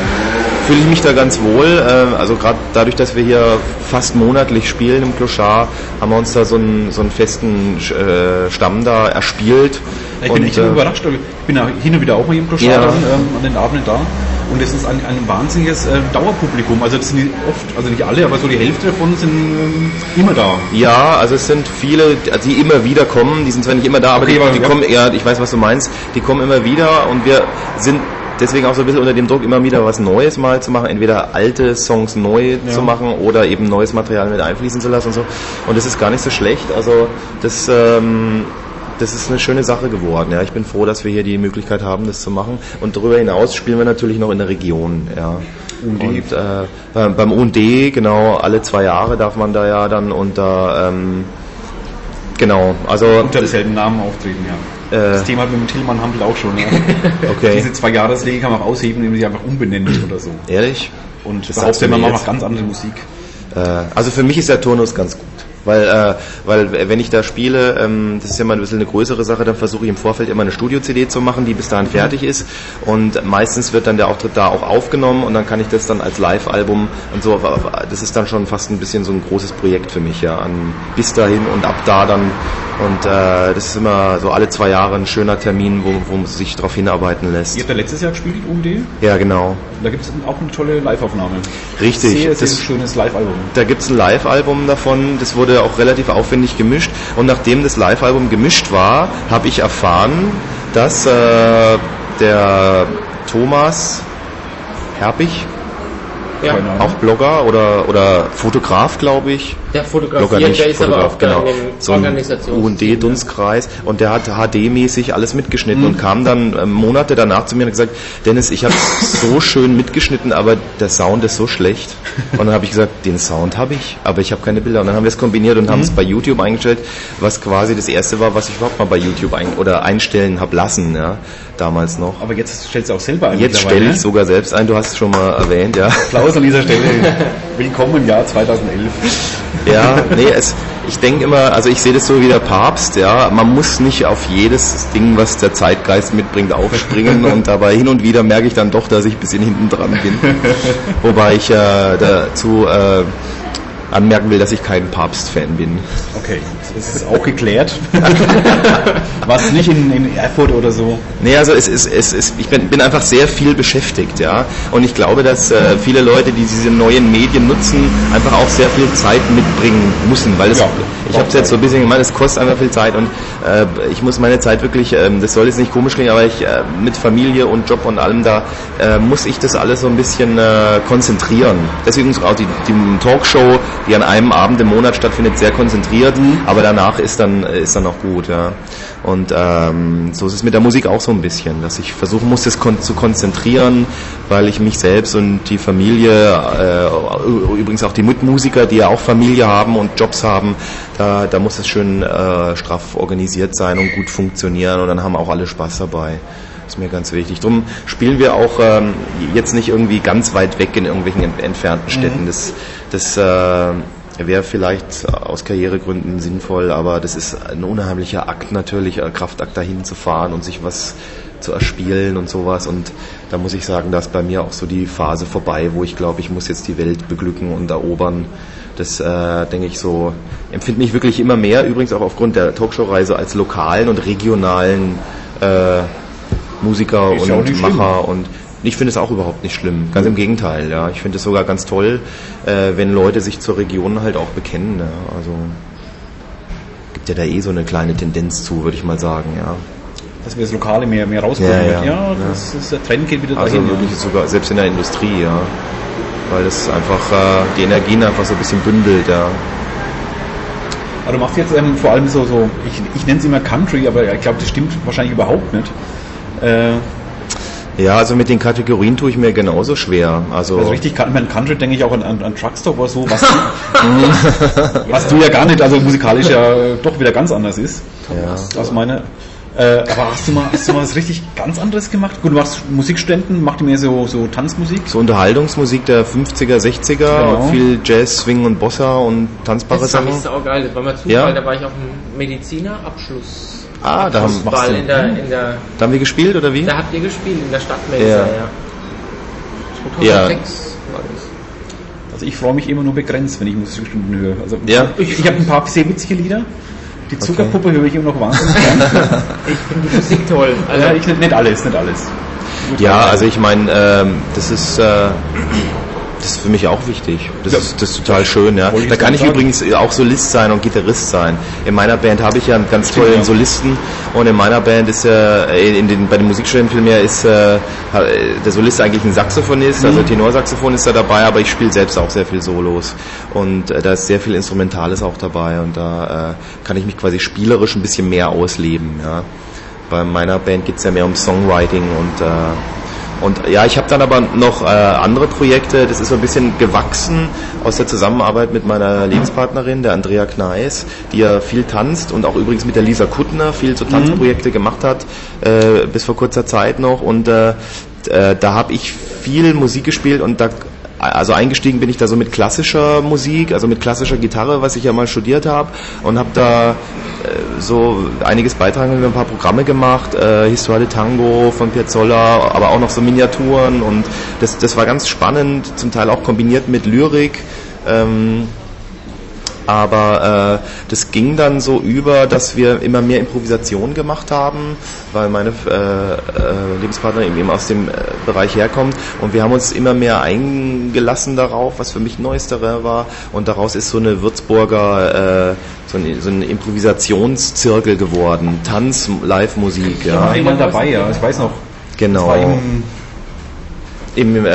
fühle ich mich da ganz wohl. Äh, also gerade dadurch, dass wir hier fast monatlich spielen im Clochard, haben wir uns da so einen, so einen festen äh, Stamm da erspielt. Ich bin echt äh, überrascht. Ich bin hin und wieder auch mal im Kloschar Ja. dann, ähm, an den Abenden da. Und es ist ein, ein wahnsinniges äh, Dauerpublikum. Also das sind oft, also nicht alle, aber so die Hälfte davon sind ähm, immer da. Ja, also es sind viele, die immer wieder kommen. Die sind zwar nicht immer da, aber Okay, die, die ja. kommen, ja, ich weiß, was du meinst. Die kommen immer wieder und wir sind deswegen auch so ein bisschen unter dem Druck, immer wieder was Neues mal zu machen. Entweder alte Songs neu zu machen oder eben neues Material mit einfließen zu lassen und so. Und das ist gar nicht so schlecht. Also das, ähm, das ist eine schöne Sache geworden. Ja, ich bin froh, dass wir hier die Möglichkeit haben, das zu machen. Und darüber hinaus spielen wir natürlich noch in der Region. Ja. UND. Und äh, beim- beim UND, genau, alle zwei Jahre darf man da ja dann unter, ähm, genau, also, Unter demselben Namen auftreten, ja. Äh. das Thema hat mit dem Tillmann Hampel auch schon. Ja. <laughs> okay, Diese zwei Jahresregel kann man auch ausheben, indem man sie einfach umbenennt oder so. ehrlich? Und Das behauptet, man macht ganz andere Musik. Äh, also für mich ist der Turnus ganz gut. Weil, äh, weil wenn ich da spiele, ähm, das ist ja mal ein bisschen eine größere Sache, dann versuche ich im Vorfeld immer eine Studio-CD zu machen, die bis dahin fertig ist. Und meistens wird dann der Auftritt da auch aufgenommen und dann kann ich das dann als Live-Album und so. Das ist dann schon fast ein bisschen so ein großes Projekt für mich, ja. An, bis dahin und ab da dann. Und äh, das ist immer so alle zwei Jahre ein schöner Termin, wo, wo man sich darauf hinarbeiten lässt. Ihr habt ja letztes Jahr gespielt, UMD? Ja, genau. Da gibt es auch eine tolle Live-Aufnahme. Richtig. Sehr, sehr das, schönes Live-Album. Da gibt es ein Live-Album davon, das wurde auch relativ aufwendig gemischt. Und nachdem das Live-Album gemischt war, habe ich erfahren, dass äh, der Thomas Herbig, Ja, Ahnung. auch Blogger oder, oder Fotograf, glaube ich. der Blogger fotografiert, nicht, der ist aber Fotograf, auch da genau. So UND-Dunstkreis und der hat HD-mäßig alles mitgeschnitten und kam dann äh, Monate danach zu mir und gesagt, Dennis, ich habe <laughs> so schön mitgeschnitten, aber der Sound ist so schlecht. Und dann habe ich gesagt, den Sound habe ich, aber ich habe keine Bilder. Und dann haben wir es kombiniert und haben es bei YouTube eingestellt, was quasi das erste war, was ich überhaupt mal bei YouTube ein oder einstellen habe lassen, ja, damals noch. Aber jetzt stellst du auch selber ein. Jetzt stelle ich ne? sogar selbst ein, du hast es schon mal erwähnt, ja. Applaus an dieser Stelle. <laughs> Willkommen im Jahr 2011. Ja, nee, es, ich denke immer, also ich sehe das so wie der Papst, ja, man muss nicht auf jedes Ding, was der Zeitgeist mitbringt, aufspringen <laughs> und dabei hin und wieder merke ich dann doch, dass ich ein bisschen hinten dran bin. Wobei ich äh, dazu äh, anmerken will, dass ich kein Papst-Fan bin. Okay, das ist auch geklärt. <laughs> Was nicht in, in Erfurt oder so. Nee, also es ist, es ist, ich bin, bin einfach sehr viel beschäftigt, ja. Und ich glaube, dass äh, viele Leute, die diese neuen Medien nutzen, einfach auch sehr viel Zeit mitbringen müssen, weil es, Ja, ich habe es jetzt so ein bisschen gemeint, es kostet einfach viel Zeit und äh, ich muss meine Zeit wirklich, ähm, das soll jetzt nicht komisch klingen, aber ich äh, mit Familie und Job und allem da äh, muss ich das alles so ein bisschen äh, konzentrieren. Deswegen ist auch die, die Talkshow, die an einem Abend im Monat stattfindet, sehr konzentriert, aber danach ist dann ist dann auch gut, ja. Und ähm, so ist es mit der Musik auch so ein bisschen, dass ich versuchen muss, das kon zu konzentrieren, weil ich mich selbst und die Familie, äh, übrigens auch die Mitmusiker, die ja auch Familie haben und Jobs haben, da, da muss es schön äh, straff organisiert sein und gut funktionieren und dann haben auch alle Spaß dabei. ist mir ganz wichtig. Drum spielen wir auch ähm, jetzt nicht irgendwie ganz weit weg in irgendwelchen ent entfernten Städten. Das, das äh, wäre vielleicht aus Karrieregründen sinnvoll, aber das ist ein unheimlicher Akt natürlich, ein Kraftakt dahin zu fahren und sich was zu erspielen und sowas. Und da muss ich sagen, da ist bei mir auch so die Phase vorbei, wo ich glaube, ich muss jetzt die Welt beglücken und erobern. Das äh, denke ich so, empfinde mich wirklich immer mehr, übrigens auch aufgrund der Talkshow-Reise als lokalen und regionalen äh, Musiker Ist und nicht schlimm. Macher und ich finde es auch überhaupt nicht schlimm. Ganz im Gegenteil, ja. Ich finde es sogar ganz toll, äh, wenn Leute sich zur Region halt auch bekennen. Ja. Also gibt ja da eh so eine kleine Tendenz zu, würde ich mal sagen, ja. Dass wir das Lokale mehr, mehr rausbringen. Ja, ja. das Ist, der Trend geht wieder Also dahin. wirklich sogar selbst in der Industrie, ja. Weil es einfach äh, die Energien einfach so ein bisschen bündelt, ja. Aber du machst jetzt ähm, vor allem so, so ich, ich nenne es immer Country, aber ich glaube, das stimmt wahrscheinlich überhaupt nicht. Äh, Ja, also mit den Kategorien tue ich mir genauso schwer. Also, also richtig, ich meine, Country denke ich auch an, an, an Truckstop oder so, was, <laughs> was du ja gar nicht, also musikalisch ja doch wieder ganz anders ist. ja. Aus meiner. Äh, aber hast du mal, hast du mal was richtig ganz anderes gemacht? Gut, du machst Musikstudenten, macht mehr so, so Tanzmusik? So Unterhaltungsmusik der 50er, 60er, Genau. viel Jazz, Swing und Bossa und tanzbare Das fand Sachen. ich saugeil. Das war mal Zufall, Ja. da war ich auf dem Medizinerabschluss. Ah, da haben, machst Ball du? in der, in der, da haben wir gespielt oder wie? da habt ihr gespielt, in der Stadtmesse, Ja. ja. 2006 war das. Also ich freue mich immer nur begrenzt, wenn ich Musikstunden höre. Also Ja. ich, ich habe ein paar sehr witzige Lieder. Die Zuckerpuppe höre ich immer noch wahnsinnig <laughs> gern. Ich finde die Musik toll. Also, Also ich, nicht, nicht alles, nicht alles. Ja, also ich meine, ähm, das ist äh, das ist für mich auch wichtig. Das, Ja. ist, das ist total schön, ja. Da kann ich sagen. übrigens auch Solist sein und Gitarrist sein. In meiner Band habe ich ja einen ganz tollen ja. Solisten und in meiner Band ist ja in den bei den Musikstudenten vielmehr ist äh, der Solist eigentlich ein Saxophonist, Mhm. also Tenorsaxophon ist da dabei, aber ich spiele selbst auch sehr viel Solos und äh, da ist sehr viel Instrumentales auch dabei und da äh, kann ich mich quasi spielerisch ein bisschen mehr ausleben, ja. Bei meiner Band geht's ja mehr um Songwriting und äh, und ja, ich habe dann aber noch äh, andere Projekte. Das ist so ein bisschen gewachsen aus der Zusammenarbeit mit meiner Lebenspartnerin, der Andrea Kneis, die ja viel tanzt und auch übrigens mit der Lisa Kuttner viel so Tanzprojekte gemacht hat, äh, bis vor kurzer Zeit noch. Und äh, äh, da habe ich viel Musik gespielt und da also eingestiegen bin ich da so mit klassischer Musik, also mit klassischer Gitarre, was ich ja mal studiert habe und habe da äh, so einiges beitragen, ein paar Programme gemacht, äh, Histoire de Tango von Piazzolla, aber auch noch so Miniaturen und das, das war ganz spannend, zum Teil auch kombiniert mit Lyrik. Ähm, aber äh, das ging dann so über, dass wir immer mehr Improvisation gemacht haben, weil meine äh, äh, Lebenspartnerin eben aus dem äh, Bereich herkommt und wir haben uns immer mehr eingelassen darauf, was für mich neues Terrain war und daraus ist so eine Würzburger äh, so ein, so ein Improvisationszirkel geworden, Tanz, Live-Musik. Ja. Ich war einmal dabei, ja, ich weiß noch. Genau. Im im äh,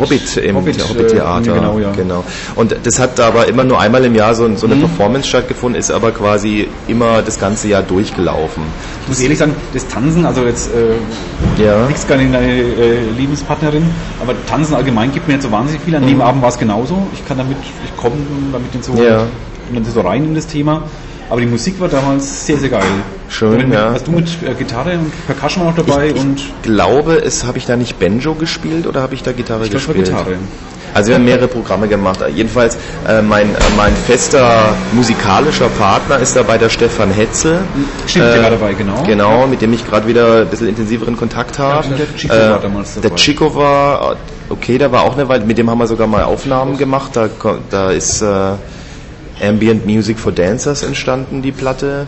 Hobbit, im Hobbit, Hobbit Theater. äh, genau, ja. genau. Und das hat aber immer nur einmal im Jahr so, so eine Mhm. Performance stattgefunden, ist aber quasi immer das ganze Jahr durchgelaufen. Ich muss ehrlich sagen, das Tanzen, also jetzt äh, Ja. nichts gar nicht deine äh, Lebenspartnerin, aber Tanzen allgemein gibt mir nicht so wahnsinnig viel. An dem Abend war es genauso. Ich kann damit, ich komme damit Mhm. Ja. dann so rein in das Thema. Aber die Musik war damals sehr, sehr geil. Schön, Wenn- ja. Hast du mit äh, Gitarre und Percussion auch dabei ich, und ich glaube, es habe ich da nicht Banjo gespielt oder habe ich da Gitarre ich gespielt? Gitarre. Also wir haben mehrere Programme gemacht. Jedenfalls äh, mein, äh, mein fester musikalischer Partner ist dabei der Stefan Hetzel. Stimmt, der war dabei, genau. Genau, mit dem ich gerade wieder ein bisschen intensiveren Kontakt habe. der Chico war damals dabei. Der Chico war, okay, der war auch eine Weile, mit dem haben wir sogar mal Aufnahmen gemacht. Da, da ist äh, Ambient Music for Dancers entstanden, die Platte,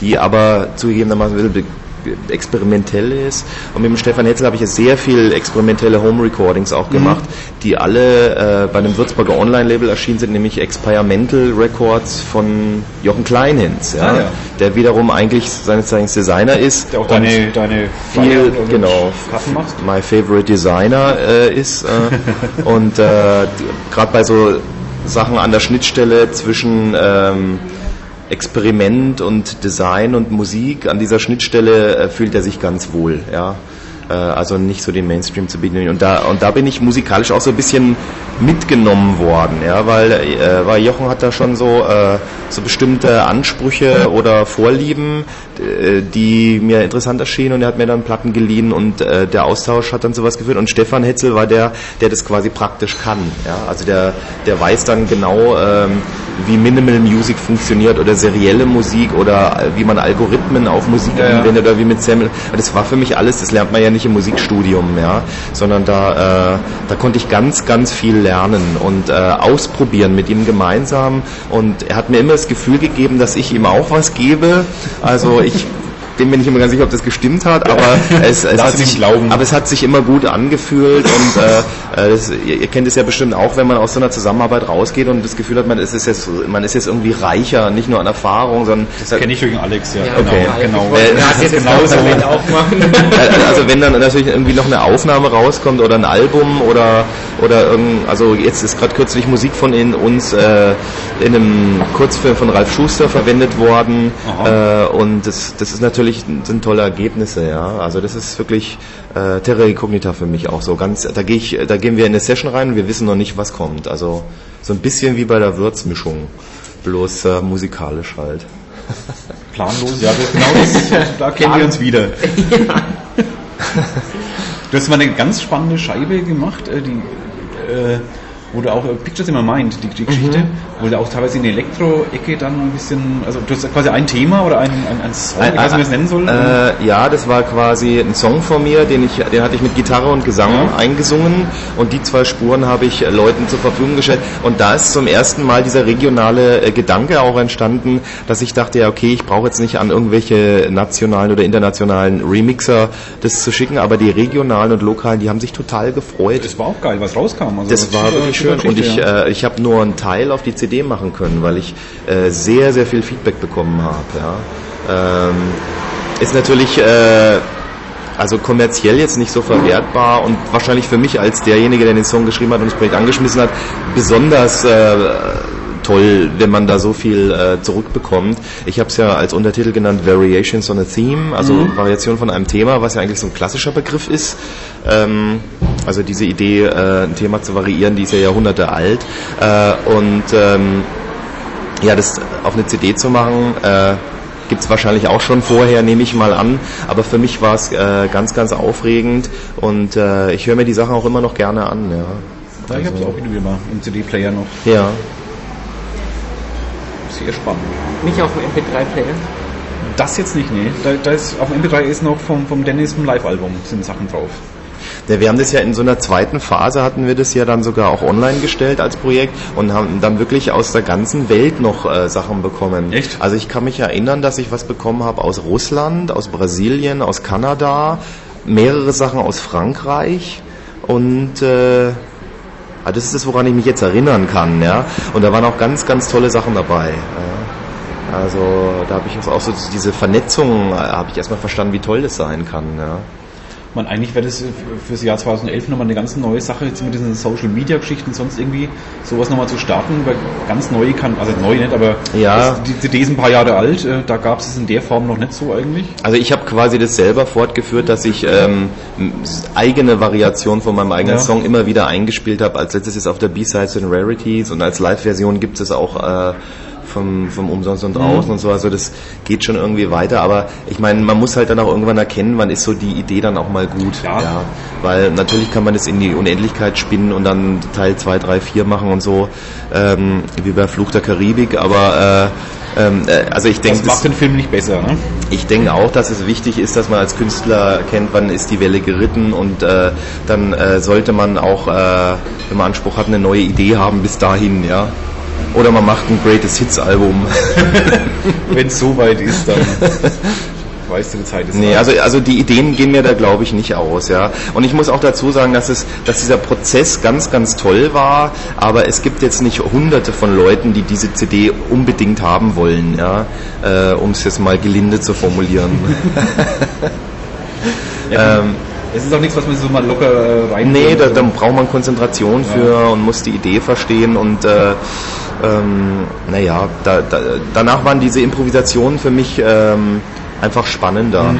die aber zugegebenermaßen ein bisschen experimentell ist. Und mit dem Stefan Hetzel habe ich jetzt sehr viel experimentelle Home Recordings auch gemacht, die alle äh, bei einem Würzburger Online-Label erschienen sind, nämlich Experimental Records von Jochen Kleinhins, ja, Ah, ja. der wiederum eigentlich seines Zeichens Designer ist. Der auch deine, deine viel, genau, my favorite designer äh, ist äh, <laughs> und äh, gerade bei so Sachen an der Schnittstelle zwischen ähm, Experiment und Design und Musik, an dieser Schnittstelle äh, fühlt er sich ganz wohl, ja. Äh, Also nicht so den Mainstream zu bedienen. Und da, und da bin ich musikalisch auch so ein bisschen mitgenommen worden, ja, weil, äh, weil Jochen hat da schon so, äh, so bestimmte Ansprüche oder Vorlieben, äh, die mir interessant erschienen und er hat mir dann Platten geliehen und äh, der Austausch hat dann sowas geführt und Stefan Hetzel war der, der das quasi praktisch kann, ja, also der, der weiß dann genau, ähm, wie Minimal Music funktioniert oder serielle Musik oder äh, wie man Algorithmen auf Musik Ja, ja. anwendet oder wie mit Sample. Das war für mich alles, das lernt man ja nicht im Musikstudium, ja, sondern da, äh, da konnte ich ganz, ganz viel lernen und äh, ausprobieren mit ihm gemeinsam. Und er hat mir immer das Gefühl gegeben, dass ich ihm auch was gebe. Also ich bin mir nicht immer ganz sicher, ob das gestimmt hat, aber <laughs> es, es hat sich, glauben. aber es hat sich immer gut angefühlt und äh, äh, das, ihr, ihr kennt es ja bestimmt auch, wenn man aus so einer Zusammenarbeit rausgeht und das Gefühl hat, man ist jetzt, man ist jetzt irgendwie reicher, nicht nur an Erfahrung, sondern Das kenne ich wegen Alex, ja. Ja, Okay, genau. Ich wollte Äh, das ist auch machen. Äh, Also wenn dann natürlich irgendwie noch eine Aufnahme rauskommt oder ein Album oder oder irgend, also jetzt ist gerade kürzlich Musik von in uns äh, in einem Kurzfilm von Ralf Schuster verwendet worden äh, und das, das ist natürlich sind tolle Ergebnisse, ja. Also das ist wirklich äh, Terra Incognita für mich auch so ganz. Da gehe ich, da gehen wir in eine Session rein und wir wissen noch nicht, was kommt. Also so ein bisschen wie bei der Würzmischung, bloß äh, musikalisch halt. <laughs> Planlos, ja, genau das, da kennen wir uns wieder. <laughs> Du hast mal eine ganz spannende Scheibe gemacht, äh, die, äh, wo du auch äh, Pictures in my Mind, die, die Geschichte, Mhm. wo du auch teilweise in die Elektro-Ecke dann ein bisschen, also du hast quasi ein Thema oder ein, ein, ein Song, ich weiß nicht, wie es nennen soll. Äh, ja, das war quasi ein Song von mir, den ich, den hatte ich mit Gitarre und Gesang Ja. eingesungen und die zwei Spuren habe ich äh, Leuten zur Verfügung gestellt und da ist zum ersten Mal dieser regionale äh, Gedanke auch entstanden, dass ich dachte, ja okay, ich brauche jetzt nicht an irgendwelche nationalen oder internationalen Remixer das zu schicken, aber die regionalen und lokalen, die haben sich total gefreut. das war auch geil, was rauskam. Also, Das war super- wirklich schön und ich, äh, ich habe nur einen Teil auf die CD machen können, weil ich äh, sehr, sehr viel Feedback bekommen habe. Ja. Ähm, ist natürlich äh, also kommerziell jetzt nicht so verwertbar und wahrscheinlich für mich als derjenige, der den Song geschrieben hat und das Projekt angeschmissen hat, besonders äh, toll, wenn man da so viel äh, zurückbekommt. Ich habe es ja als Untertitel genannt Variations on a Theme, also Variation von einem Thema, was ja eigentlich so ein klassischer Begriff ist. Ähm, also diese Idee, äh, ein Thema zu variieren, die ist ja Jahrhunderte alt. Äh, und ähm, ja, das auf eine CD zu machen, äh, gibt's wahrscheinlich auch schon vorher, nehme ich mal an. Aber für mich war es äh, ganz, ganz aufregend und äh, ich höre mir die Sachen auch immer noch gerne an. Ja. Ja, ich habe es auch wieder mal im CD-Player noch. Ja. Sehr spannend. Nicht auf dem MP3-Player. Das jetzt nicht, nee. Da, da ist, auf dem MP3 ist noch vom, vom Dennis ein Live-Album, sind Sachen drauf. Ja, wir haben das ja in so einer zweiten Phase hatten wir das ja dann sogar auch online gestellt als Projekt und haben dann wirklich aus der ganzen Welt noch äh, Sachen bekommen. Echt? Also ich kann mich erinnern, dass ich was bekommen habe aus Russland, aus Brasilien, aus Kanada, mehrere Sachen aus Frankreich und äh, ah, das ist das, woran ich mich jetzt erinnern kann, ja. Und da waren auch ganz, ganz tolle Sachen dabei. Ja. Also da habe ich auch so diese Vernetzung, äh, habe ich erstmal verstanden, wie toll das sein kann, ja. Man, eigentlich wäre das fürs Jahr 2011 nochmal eine ganz neue Sache, jetzt mit diesen Social Media Geschichten, sonst irgendwie sowas nochmal zu starten, weil ganz neu kann, also neu nicht, aber Ja. das, die CD ist ein paar Jahre alt, äh, da gab es es in der Form noch nicht so eigentlich. Also ich habe quasi das selber fortgeführt, dass ich ähm, eigene Variationen von meinem eigenen Ja. Song immer wieder eingespielt habe. Als letztes ist auf der B-Side zu den Rarities und als Live-Version gibt es auch äh, vom, vom Umsonst und Außen und so. Also das geht schon irgendwie weiter. Aber ich meine, man muss halt dann auch irgendwann erkennen, wann ist so die Idee dann auch mal gut. Ja. Weil natürlich kann man das in die Unendlichkeit spinnen und dann Teil 2, 3, 4 machen und so, ähm, wie bei Fluch der Karibik. Aber äh, ähm, äh, also ich denke, Das macht den Film nicht besser, ne? ich denke auch, dass es wichtig ist, dass man als Künstler kennt, wann ist die Welle geritten und äh, dann äh, sollte man auch, äh, wenn man Anspruch hat, eine neue Idee haben bis dahin, ja. Oder man macht ein Greatest Hits Album. <laughs> Wenn es so weit ist, dann <laughs> weißt du, die Zeit ist nee, also also die Ideen gehen mir da glaube ich nicht aus, ja. Und ich muss auch dazu sagen, dass es, dass dieser Prozess ganz ganz toll war, aber es gibt jetzt nicht Hunderte von Leuten, die diese CD unbedingt haben wollen, ja, äh, um es jetzt mal gelinde zu formulieren. <laughs> ja, ähm, es ist auch nichts, was man so mal locker äh, rein. Nee, da, da braucht man Konzentration für und muss die Idee verstehen und äh, ähm, naja, da, da, danach waren diese Improvisationen für mich ähm, einfach spannender.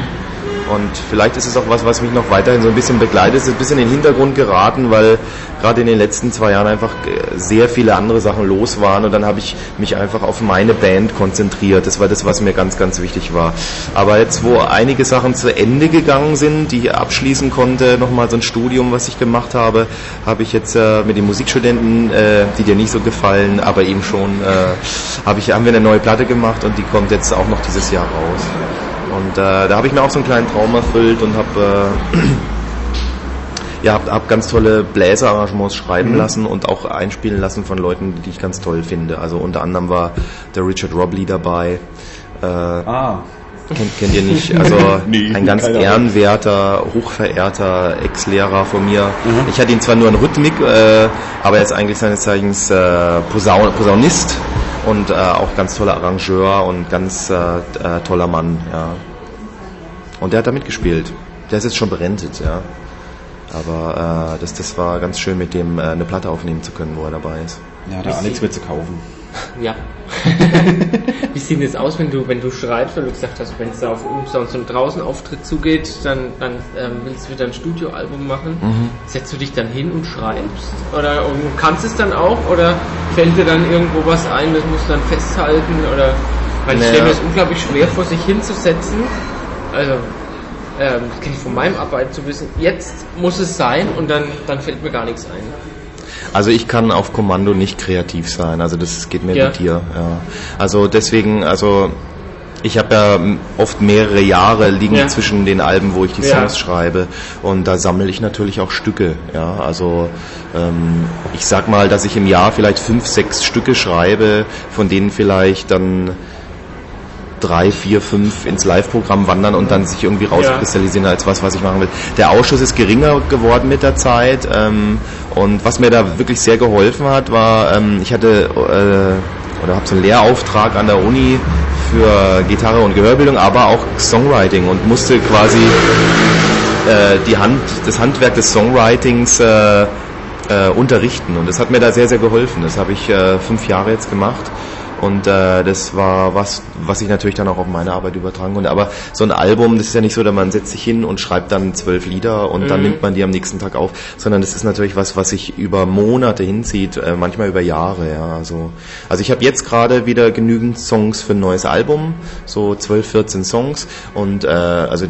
Und vielleicht ist es auch was, was mich noch weiterhin so ein bisschen begleitet. Es ist ein bisschen in den Hintergrund geraten, weil gerade in den letzten zwei Jahren einfach äh, sehr viele andere Sachen los waren und dann habe ich mich einfach auf meine Band konzentriert. Das war das, was mir ganz, ganz wichtig war. Aber jetzt, wo einige Sachen zu Ende gegangen sind, die ich abschließen konnte, nochmal so ein Studium, was ich gemacht habe, habe ich jetzt äh, mit den Musikstudenten, äh, die dir nicht so gefallen, aber eben schon, äh, habe ich, haben wir eine neue Platte gemacht und die kommt jetzt auch noch dieses Jahr raus. Und äh, da habe ich mir auch so einen kleinen Traum erfüllt und habe äh, <clears throat> ja, hab, hab ganz tolle Bläserarrangements schreiben lassen und auch einspielen lassen von Leuten, die ich ganz toll finde. Also unter anderem war der Richard Robley dabei. Äh, Ah, kennt, kennt ihr nicht? Also <laughs> Nee, ein ganz ehrenwerter, hochverehrter Ex-Lehrer von mir. Ich hatte ihn zwar nur in Rhythmik, äh, aber er ist eigentlich seines Zeichens äh, Posaun Posaunist und äh, auch ganz toller Arrangeur und ganz äh, äh, toller Mann. Ja. Und der hat da mitgespielt. Der ist jetzt schon berentet, ja. Aber äh, das, das war ganz schön, mit dem äh, eine Platte aufnehmen zu können, wo er dabei ist. ja, der Alex wird sie kaufen. Ja. <laughs> Wie sieht das aus, wenn du, wenn du schreibst, weil du gesagt hast, wenn es da auf umsonst und draußen Auftritt zugeht, dann, dann ähm, willst du wieder ein Studioalbum machen. Setzt du dich dann hin und schreibst? Oder und kannst es dann auch? Oder fällt dir dann irgendwo was ein, das musst du dann festhalten? Oder weil ich Naja. stelle mir das unglaublich schwer vor, sich hinzusetzen. Also ähm, das kenne ich von meinem Arbeit zu wissen, jetzt muss es sein und dann, dann fällt mir gar nichts ein. Also ich kann auf Kommando nicht kreativ sein, also das geht mir Ja. wie dir. Ja. Also deswegen, also ich habe ja oft mehrere Jahre liegen Ja. zwischen den Alben, wo ich die Ja. Songs schreibe und da sammle ich natürlich auch Stücke. Ja, also ähm, ich sag mal, dass ich im Jahr vielleicht fünf, sechs Stücke schreibe, von denen vielleicht dann drei, vier, fünf ins Live-Programm wandern und dann sich irgendwie rauskristallisieren als was, was ich machen will. Der Ausschuss ist geringer geworden mit der Zeit ähm, und was mir da wirklich sehr geholfen hat, war, ähm, ich hatte äh, oder habe so einen Lehrauftrag an der Uni für Gitarre und Gehörbildung, aber auch Songwriting und musste quasi äh, die Hand, das Handwerk des Songwritings äh, äh, unterrichten und das hat mir da sehr, sehr geholfen. Das habe ich äh, fünf Jahre jetzt gemacht und äh, das war was, was ich natürlich dann auch auf meine Arbeit übertragen konnte. Aber so ein Album, das ist ja nicht so, dass man setzt sich hin und schreibt dann zwölf Lieder und dann nimmt man die am nächsten Tag auf, sondern das ist natürlich was, was sich über Monate hinzieht, äh, manchmal über Jahre. Ja, also, also ich habe jetzt gerade wieder genügend Songs für ein neues Album, so 12, 14 Songs und äh, also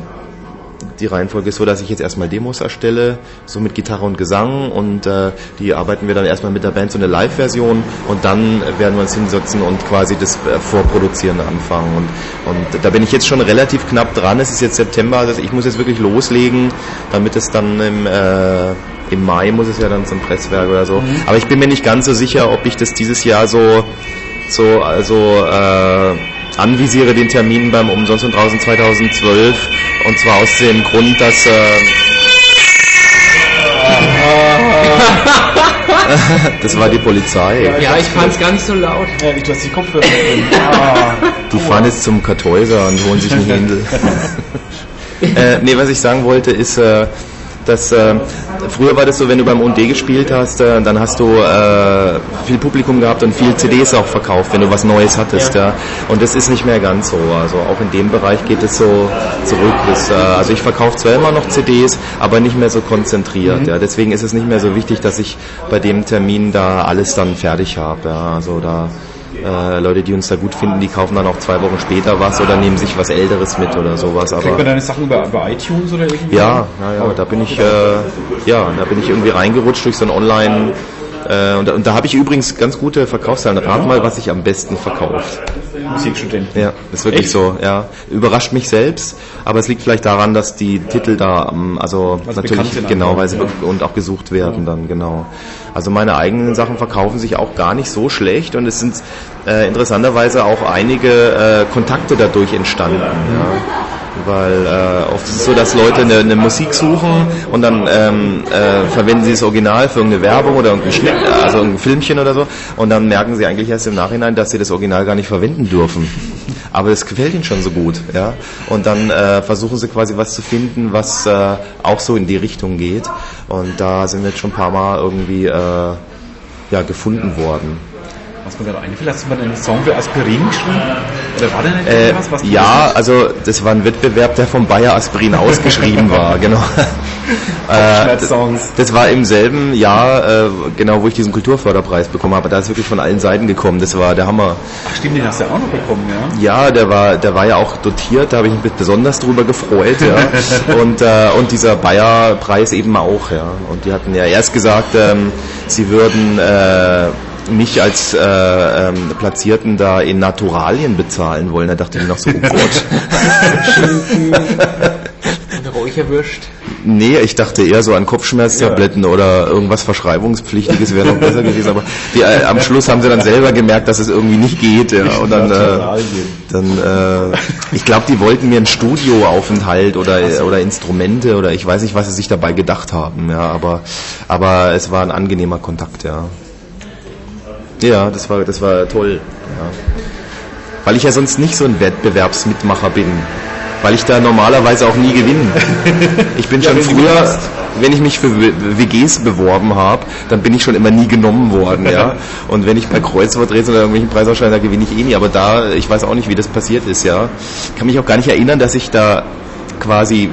die Reihenfolge ist so, dass ich jetzt erstmal Demos erstelle, so mit Gitarre und Gesang und äh, die arbeiten wir dann erstmal mit der Band so eine Live-Version und dann werden wir uns hinsetzen und quasi das äh, Vorproduzieren anfangen und, und da bin ich jetzt schon relativ knapp dran, es ist jetzt September, also ich muss jetzt wirklich loslegen, damit es dann im äh, im Mai muss es ja dann zum Presswerk oder so. Mhm. Aber ich bin mir nicht ganz so sicher, ob ich das dieses Jahr so, so, also äh, anvisiere den Termin beim Umsonst und draußen 2012 und zwar aus dem Grund, dass äh, <laughs> das war die Polizei. Ja, ich fand es gar nicht so laut. Ja, ich lasse die Kopfhörer drin. Ah. <laughs> Die fahren jetzt zum Kartäuser und holen sich einen Händel. <laughs> äh, nee, was ich sagen wollte ist, äh, dass äh, früher war das so, wenn du beim OD gespielt hast, äh, dann hast du äh, viel Publikum gehabt und viel CDs auch verkauft, wenn du was Neues hattest, ja. ja. Und das ist nicht mehr ganz so. Also auch in dem Bereich geht es so zurück. Das, äh, also ich verkaufe zwar immer noch CDs, aber nicht mehr so konzentriert. Mhm. Ja. Deswegen ist es nicht mehr so wichtig, dass ich bei dem Termin da alles dann fertig habe. Ja. Also da äh, Leute, die uns da gut finden, die kaufen dann auch zwei Wochen später was oder nehmen sich was Älteres mit oder sowas. Aber Kriegt man deine Sachen über, über iTunes oder irgendwie? Ja, ja, ja, da bin ich, äh, ja, da bin ich irgendwie reingerutscht durch so ein Online- äh, und, und, da habe ich übrigens ganz gute Verkaufszahlen. Rat mal, was sich am besten verkauft. Musikstudent. Ja, ist wirklich Echt? so. Ja, überrascht mich selbst, aber es liegt vielleicht daran, dass die Titel da, ähm, also was natürlich genau, weil sie ja. und auch gesucht werden ja. dann genau. Also meine eigenen Sachen verkaufen sich auch gar nicht so schlecht und es sind äh, interessanterweise auch einige äh, Kontakte dadurch entstanden. Ja weil äh, oft ist es so, dass Leute eine, eine Musik suchen und dann ähm, äh, verwenden sie das Original für irgendeine Werbung oder irgendein Schnitt, also irgendein Filmchen oder so und dann merken sie eigentlich erst im Nachhinein, dass sie das Original gar nicht verwenden dürfen. Aber es gefällt ihnen schon so gut, ja. Und dann äh, versuchen sie quasi was zu finden, was äh, auch so in die Richtung geht. Und da sind wir jetzt schon ein paar Mal irgendwie äh, ja, gefunden worden was mir gerade einfällt, hast du mal einen Song für Aspirin geschrieben? Oder war da nicht äh, was? was ja, also das war ein Wettbewerb, der vom Bayer Aspirin ausgeschrieben war, <laughs> genau. äh, das, war im selben Jahr, äh, genau, wo ich diesen Kulturförderpreis bekommen habe. Da ist wirklich von allen Seiten gekommen. Das war der Hammer. Ach stimmt, den hast du ja auch noch bekommen, ja? Ja, der war, der war ja auch dotiert. Da habe ich mich besonders drüber gefreut, ja. <laughs> und, äh, und dieser Bayer-Preis eben auch, ja. Und die hatten ja erst gesagt, ähm, sie würden äh, mich als äh, ähm, Platzierten da in Naturalien bezahlen wollen. Da dachte ich mir noch so, oh Gott. <laughs> Räucherwürst. Nee, ich dachte eher so an Kopfschmerztabletten ja. oder irgendwas Verschreibungspflichtiges wäre noch besser gewesen. Aber die, äh, am Schluss haben sie dann selber gemerkt, dass es irgendwie nicht geht. Ja. Und dann, äh, dann äh, ich glaube, die wollten mir einen Studioaufenthalt oder, so. oder Instrumente oder ich weiß nicht, was sie sich dabei gedacht haben. Ja, aber, aber es war ein angenehmer Kontakt, ja. Ja, das war, das war toll. Ja. Weil ich ja sonst nicht so ein Wettbewerbsmitmacher bin. Weil ich da normalerweise auch nie gewinne. <laughs> Ich bin schon ja, früher, wenn ich mich für WGs beworben habe, dann bin ich schon immer nie genommen worden. Ja? <laughs> Und wenn ich bei Kreuzworträtseln oder irgendwelchen Preisausscheiden, da gewinne ich eh nie. Aber da, ich weiß auch nicht, wie das passiert ist. Ja, Kann mich auch gar nicht erinnern, dass ich da quasi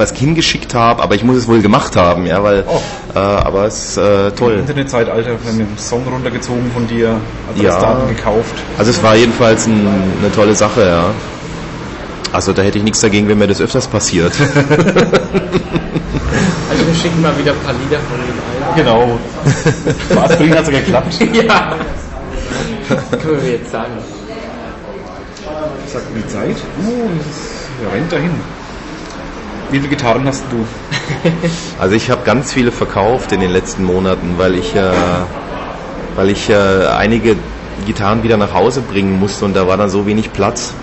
was hingeschickt habe, aber ich muss es wohl gemacht haben, ja, weil, oh. äh, aber es ist äh, toll. Im Internetzeitalter einen Song runtergezogen von dir, also ja, Daten gekauft. Also es war jedenfalls ein, eine tolle Sache, ja. Also da hätte ich nichts dagegen, wenn mir das öfters passiert. <laughs> also wir schicken mal wieder ein paar Lieder von dem ein. Genau. Was bringen hat es geklappt? <laughs> ja. Können wir jetzt sagen. Sagt die Zeit? Uh, rennt dahin. Wie viele Gitarren hast du? <laughs> Also ich habe ganz viele verkauft in den letzten Monaten, weil ich, äh, weil ich äh, einige Gitarren wieder nach Hause bringen musste und da war dann so wenig Platz.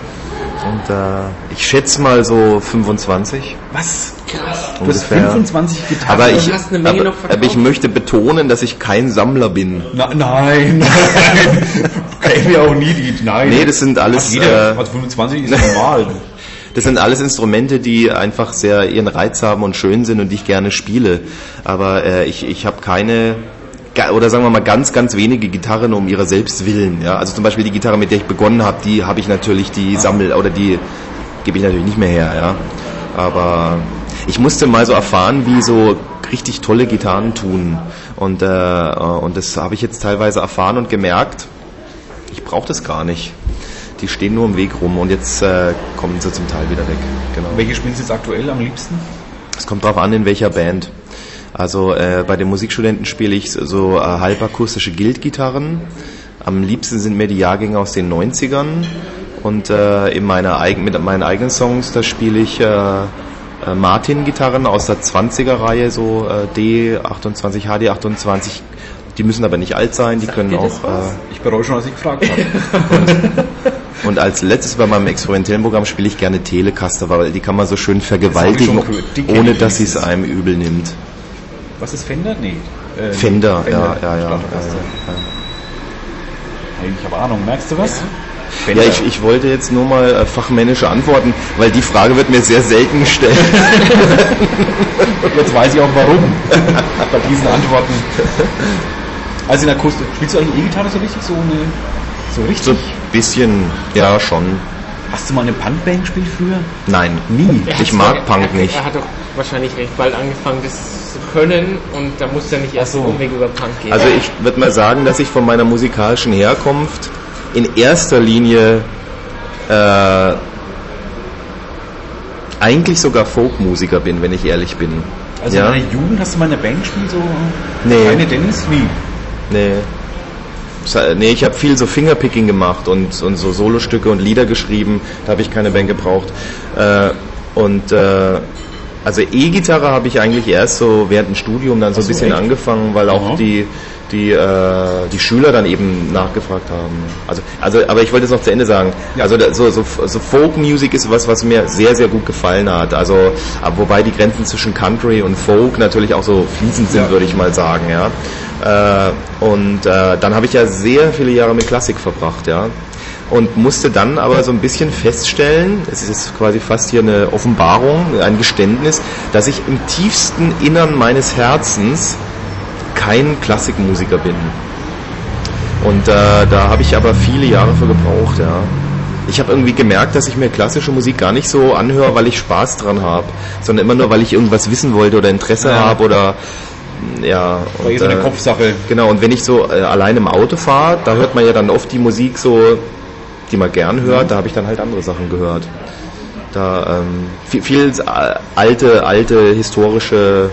Und äh, ich schätze mal so 25. Was? Krass. Du hast 25 Gitarren. Aber ich, aber, aber, ich möchte betonen, dass ich kein Sammler bin. Na, nein, <laughs> nein. <laughs> Kenn mir auch nie die. Nein. Nee, das sind alles. Jeder, äh, also 25 ist normal. Das sind alles Instrumente, die einfach sehr ihren Reiz haben und schön sind und ich gerne spiele. Aber äh, ich, ich habe keine oder sagen wir mal ganz, ganz wenige Gitarren um ihrer selbst willen. Ja? Also zum Beispiel die Gitarre, mit der ich begonnen habe, die habe ich natürlich, die sammel oder die gebe ich natürlich nicht mehr her. Ja? Aber ich musste mal so erfahren, wie so richtig tolle Gitarren tun. Und, äh, und das habe ich jetzt teilweise erfahren und gemerkt, ich brauche das gar nicht die stehen nur im Weg rum und jetzt äh, kommen sie zum Teil wieder weg. Genau. Welche spielen Sie jetzt aktuell am liebsten? Es kommt drauf an, in welcher Band. Also äh, bei den Musikstudenten spiele ich so äh, halbakustische Guild-Gitarren. Am liebsten sind mir die Jahrgänge aus den 90ern. Und äh, in meiner mit meinen eigenen Songs, da spiele ich äh, äh Martin-Gitarren aus der 20er-Reihe, so äh, D28, HD28. Die müssen aber nicht alt sein, die Sagt können auch. Ich bereue schon, dass ich gefragt habe. <laughs> <laughs> Und, als letztes bei meinem experimentellen Programm spiele ich gerne Telecaster, weil die kann man so schön vergewaltigen, ohne dass sie es einem übel nimmt. Was ist Fender? Nee. Äh, Fender, Fender, ja, ja, ja. ja, Ich habe Ahnung, merkst du was? Ja, ich, ich wollte jetzt nur mal äh, fachmännische Antworten, weil die Frage wird mir sehr selten gestellt. <laughs> jetzt weiß ich auch warum. Bei diesen Antworten. Also in Akustik. Spielst du eigentlich E-Gitarre so richtig? So, eine, so richtig? So ein bisschen, ja, schon. Hast du mal eine Punkband gespielt früher? Nein, nie. Ich mag Punk er, nicht. Er hat doch wahrscheinlich recht bald angefangen, das zu können und da muss er nicht erst so. Umweg über Punk gehen. Also ich würde mal sagen, dass ich von meiner musikalischen Herkunft in erster Linie äh, eigentlich sogar Folkmusiker bin, wenn ich ehrlich bin. Also ja? in deiner Jugend hast du mal eine Band gespielt, so nee. keine Dennis? Wie? Nee. Nee, ich habe viel so Fingerpicking gemacht und, und so Solostücke und Lieder geschrieben. Da habe ich keine Band gebraucht. Äh, und äh, also E-Gitarre habe ich eigentlich erst so während dem Studium dann so ein bisschen echt? angefangen, weil auch Aha. die die äh, die Schüler dann eben nachgefragt haben. Also also aber ich wollte es noch zu Ende sagen. Ja. Also so, so, so Folk Music ist was was mir sehr sehr gut gefallen hat. Also wobei die Grenzen zwischen Country und Folk natürlich auch so fließend sind, ja. würde ich mal sagen, ja. Äh, und äh, dann habe ich ja sehr viele Jahre mit Klassik verbracht, ja. Und musste dann aber so ein bisschen feststellen, es ist quasi fast hier eine Offenbarung, ein Geständnis, dass ich im tiefsten Innern meines Herzens kein Klassikmusiker bin. Und äh, da habe ich aber viele Jahre für gebraucht, ja. Ich habe irgendwie gemerkt, dass ich mir klassische Musik gar nicht so anhöre, weil ich Spaß dran habe, sondern immer nur, weil ich irgendwas wissen wollte oder Interesse ja. habe oder ja. War und, so eine äh, Kopfsache. Genau, und wenn ich so äh, allein im Auto fahre, da hört man ja dann oft die Musik so, die man gern hört, mhm. da habe ich dann halt andere Sachen gehört. Da ähm, viel, viel alte, alte historische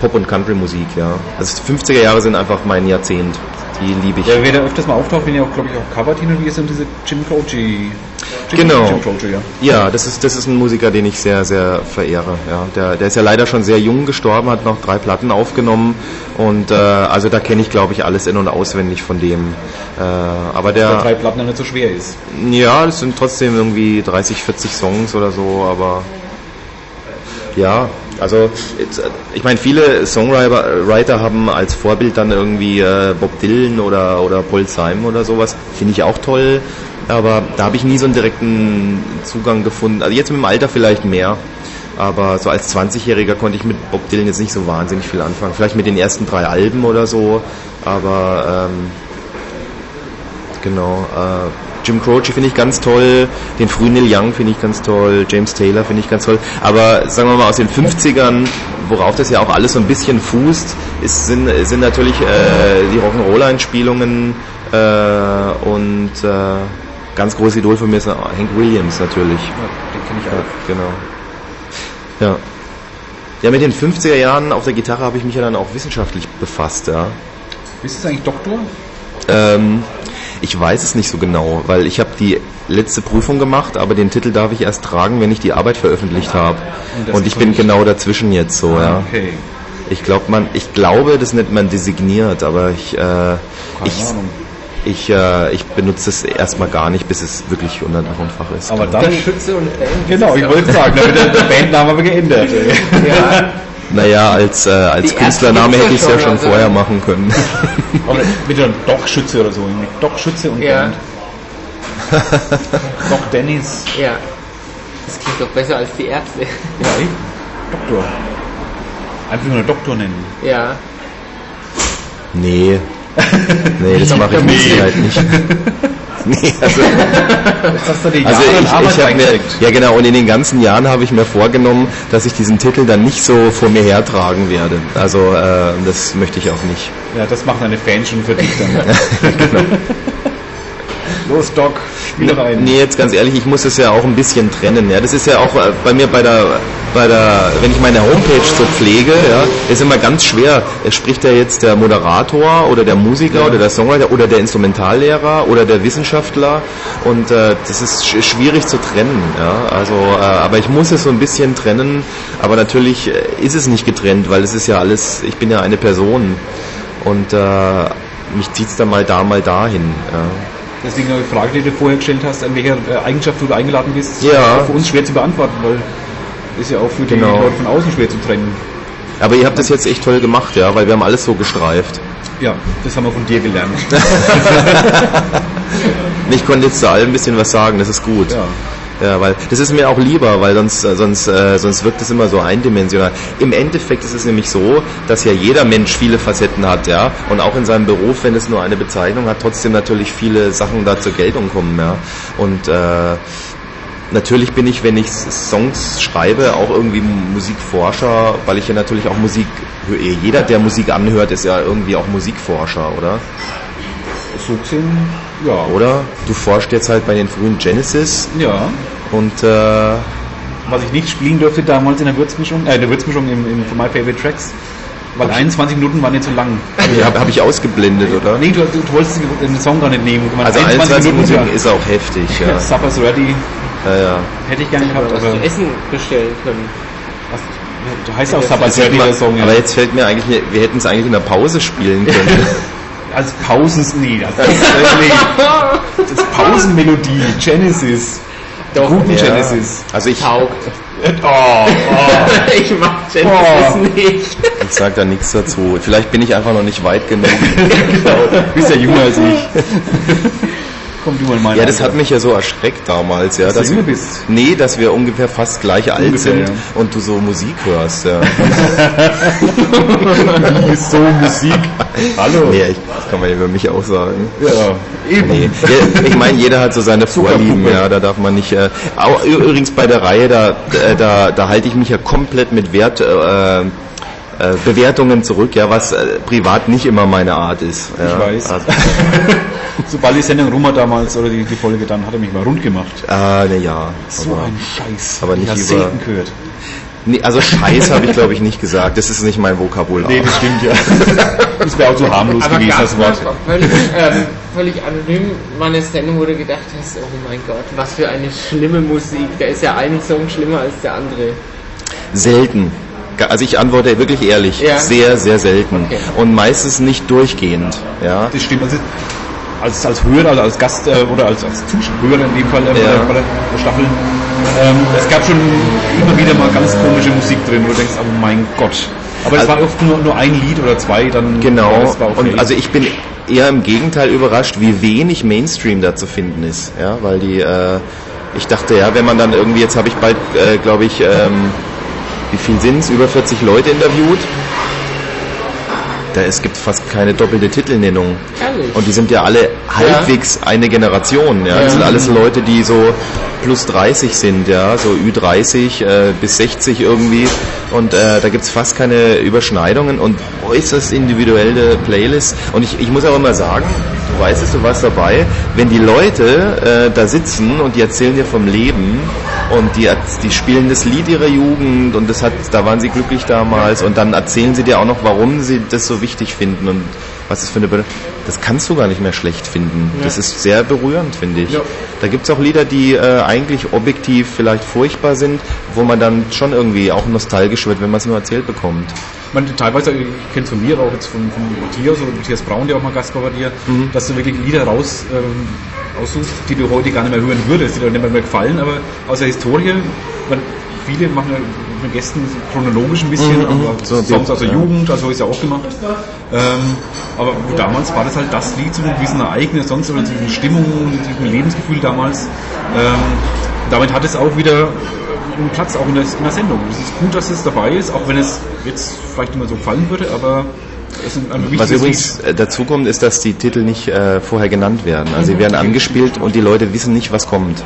Pop- und Country-Musik, ja. Also 50er Jahre sind einfach mein Jahrzehnt. Die liebe ich. Ja, wer da öfters mal auftaucht, wenn ihr auch, glaube ich, auch Cover hin und wieder sind diese Jim Croce. genau. Jim Croce, ja. ja, das ist, das ist ein Musiker, den ich sehr, sehr verehre. Ja. Der, der ist ja leider schon sehr jung gestorben, hat noch drei Platten aufgenommen und äh, also da kenne ich, glaube ich, alles in- und auswendig von dem. Äh, aber der. Weil drei Platten nicht so schwer ist. Ja, das sind trotzdem irgendwie 30, 40 Songs oder so, aber ja, also ich meine, viele Songwriter haben als Vorbild dann irgendwie äh, Bob Dylan oder, oder Paul Simon oder sowas. Finde ich auch toll, aber da habe ich nie so einen direkten Zugang gefunden. Also jetzt mit dem Alter vielleicht mehr. Aber so als 20-Jähriger konnte ich mit Bob Dylan jetzt nicht so wahnsinnig viel anfangen. Vielleicht mit den ersten drei Alben oder so. Aber ähm, genau. Äh, Jim Croce finde ich ganz toll, den frühen Neil Young finde ich ganz toll, James Taylor finde ich ganz toll. Aber sagen wir mal aus den 50ern, worauf das ja auch alles so ein bisschen fußt, ist, sind, sind natürlich äh, die Rock'n'Roll-Einspielungen äh, und äh, ganz großes Idol von mir ist Hank Williams natürlich. Ja, den kenne ich auch. Ja, genau. Ja. Ja, mit den 50er Jahren auf der Gitarre habe ich mich ja dann auch wissenschaftlich befasst, ja. Bist du eigentlich Doktor? Ähm, ich weiß es nicht so genau, weil ich habe die letzte Prüfung gemacht, aber den Titel darf ich erst tragen, wenn ich die Arbeit veröffentlicht habe. Und, Und ich bin genau dazwischen jetzt so, ja. Okay. Ich glaube, man, ich glaube, das nennt man designiert, aber ich, äh, ich, ich, äh, ich benutze es erstmal gar nicht, bis es wirklich unter Dach und Fach ist. Aber dann Schütze und Band. Genau, ich wollte sagen, da wird der Bandname geändert. ja. <laughs> Naja, als, äh, als Künstlername hätte ich es ja schon also vorher machen können. <laughs> Aber mit einem Doc-Schütze oder so. Mit Doc-Schütze und ja. <laughs> Doc Dennis. Ja. Das klingt doch besser als die Ärzte. Ja, ich? Doktor. Einfach nur Doktor nennen. Ja. Nee. <laughs> Nee, das mache ich mit Sicherheit nicht. <laughs> nee, also, also ich, ich habe mir, ja genau, und in den ganzen Jahren habe ich mir vorgenommen, dass ich diesen Titel dann nicht so vor mir hertragen werde. Also äh, das möchte ich auch nicht. Ja, das macht eine Fan schon für dich dann. <laughs> genau. Los, Doc, spiel rein. Nee, jetzt ganz ehrlich, ich muss es ja auch ein bisschen trennen. Ja, das ist ja auch äh, bei mir bei der, bei der, wenn ich meine Homepage so pflege, ja, ist immer ganz schwer. Spricht da jetzt der Moderator oder der Musiker Ja. oder der Songwriter oder der Instrumentallehrer oder der Wissenschaftler und äh, das ist sch schwierig zu trennen. Ja, also, äh, aber ich muss es so ein bisschen trennen. Aber natürlich äh, ist es nicht getrennt, weil es ist ja alles. Ich bin ja eine Person und äh, mich zieht's dann mal da, mal dahin. Ja. Deswegen die Frage, die du vorher gestellt hast, an welcher äh, Eigenschaft du eingeladen bist, Ja. ist für uns schwer zu beantworten, weil ist ja auch für die Genau. Leute von außen schwer zu trennen. Aber ihr habt das jetzt echt toll gemacht, ja, weil wir haben alles so gestreift. Ja, das haben wir von dir gelernt. <laughs> Ich konnte jetzt zu allem ein bisschen was sagen, das ist gut. Ja. Ja, weil das ist mir auch lieber, weil sonst äh, sonst äh, sonst wirkt es immer so eindimensional. Im Endeffekt ist es nämlich so, dass ja jeder Mensch viele Facetten hat, ja, und auch in seinem Beruf, wenn es nur eine Bezeichnung hat, trotzdem natürlich viele Sachen da zur Geltung kommen, ja. Und äh, natürlich bin ich, wenn ich Songs schreibe, auch irgendwie Musikforscher, weil ich ja natürlich auch Musik. Jeder, der Musik anhört, ist ja irgendwie auch Musikforscher, oder? So gesehen, ja. Oder? Du forschst jetzt halt bei den frühen Genesis Ja. und äh, Was ich nicht spielen durfte damals in der Würzmischung, äh, in der Würzmischung im, im von My Favorite Tracks, weil 21 Minuten waren nicht so lang. habe hab ich ausgeblendet, oder? Nee, du, du, du wolltest den Song gar nicht nehmen. Du meinst, Also 21 Minuten ja. ist auch heftig, ja. <laughs> Supper's Ready ja, ja. hätte ich gerne gehabt, was aber zu essen bestellen können. was, du heißt auch Das Supper's Ready, der Song. Ja. aber jetzt fällt mir eigentlich, wir hätten es eigentlich in der Pause spielen können. <laughs> Als Pausens, nee, das ist, äh, nee. Das ist Pausenmelodie, Genesis. Doch, Guten Ja. Genesis. Also ich, taugt. <laughs> Oh, oh. <laughs> ich mag Oh. Genesis nicht. ich sag da nichts dazu. Vielleicht bin ich einfach noch nicht weit genug. <laughs> Du bist ja jünger als ich. Komm du mal mal. Ja, das hat mich ja so erschreckt damals, ja. Dass du Dass jünger bist. Nee, dass wir ungefähr fast gleich alt Ungefähr, sind ja. und du so Musik hörst, ja. <laughs> so Musik. Hallo. Nee, ich, das kann man ja über mich auch sagen. Ja, eben. Nee. Ich meine, jeder hat so seine Vorlieben, ja, da darf man nicht. Äh, auch, übrigens bei der Reihe, da, äh, da, da halte ich mich ja komplett mit Wert. Äh, äh, Bewertungen zurück, ja, was äh, privat nicht immer meine Art ist. Ja. Ich weiß. Also, <laughs> Sobald die Sendung rum war damals oder die, die Folge, dann hat er mich mal rund gemacht. ah, ne, ja. So aber, ein Scheiß. aber nicht ich über- selten gehört. nee, also Scheiß habe ich glaube ich nicht gesagt. Das ist nicht mein Vokabular. Nee, das stimmt ja. Das wäre auch zu harmlos Aber gewesen, das Wort. völlig, ähm, völlig anonym mal eine Sendung, wo du gedacht hast, oh mein Gott, was für eine schlimme Musik. Da ist ja ein Song schlimmer als der andere. Selten. Also ich antworte wirklich ehrlich. Ja. Sehr, sehr selten. Okay. Und meistens nicht durchgehend. Ja. Das stimmt. Also als, als Hörer, also als Gast äh, oder als, als Zuschauer in dem Fall äh, bei, Ja. der, bei der Staffel, ähm, es gab schon immer wieder mal ganz komische Musik drin, wo du denkst, oh mein Gott. Aber es Also- war oft nur, nur ein Lied oder zwei, dann Genau. okay. Und also ich bin eher im Gegenteil überrascht, wie wenig Mainstream da zu finden ist. Ja, weil die, äh, ich dachte ja, wenn man dann irgendwie, jetzt habe ich bald, äh, glaube ich, ähm, wie viel sind es? Über 40 Leute interviewt. Da, es gibt fast keine doppelte Titelnennung. Ehrlich. Und die sind ja alle halbwegs eine Generation. Ja. Das sind alles Leute, die so plus 30 sind, ja, so Ü30 äh, bis 60 irgendwie. Und äh, da gibt's fast keine Überschneidungen und äußerst individuelle Playlists. Und ich, ich muss auch immer sagen, du weißt es, du warst dabei, wenn die Leute äh, da sitzen und die erzählen dir vom Leben und die, die spielen das Lied ihrer Jugend und das hat, da waren sie glücklich damals und dann erzählen sie dir auch noch, warum sie das so wichtig finden und was es für eine Be das kannst du gar nicht mehr schlecht finden. Das ist sehr berührend, finde ich. Ja. Da gibt's auch Lieder, die äh, eigentlich objektiv vielleicht furchtbar sind, wo man dann schon irgendwie auch nostalgisch wird, wenn man es nur erzählt bekommt. Meine, teilweise, ich kenne es von mir, aber auch jetzt von, von Matthias oder Matthias Braun, der auch mal Gast war bei dir, Mhm. dass du wirklich Lieder raus ähm, aussuchst, die du heute gar nicht mehr hören würdest, die dir nicht mehr gefallen, aber aus der Historie, man, viele machen ja mit Gästen chronologisch ein bisschen, aber Mhm, So, Songs aus der ja. Jugend, also ist ja auch gemacht. Ähm, aber damals war das halt das Lied zu einem gewissen Ereignis, sonst oder zu diesen Stimmungen, zu diesem Lebensgefühl damals. Ähm, damit hat es auch wieder einen Platz auch in der, in der Sendung. Es ist gut, dass es dabei ist, auch wenn es jetzt vielleicht nicht mehr so gefallen würde, aber Was übrigens äh, dazu kommt, ist, dass die Titel nicht äh, vorher genannt werden. Also sie werden angespielt und die Leute wissen nicht, was kommt.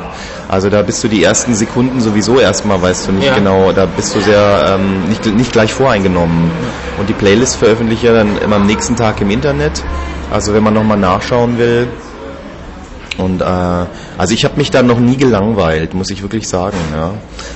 Also da bist du die ersten Sekunden sowieso erstmal, weißt du nicht Ja. genau, da bist du sehr ähm, nicht, nicht gleich voreingenommen. Und die Playlist veröffentliche ich ja dann immer am nächsten Tag im Internet. Also wenn man nochmal nachschauen will, Und äh, also ich habe mich da noch nie gelangweilt, muss ich wirklich sagen. Ja.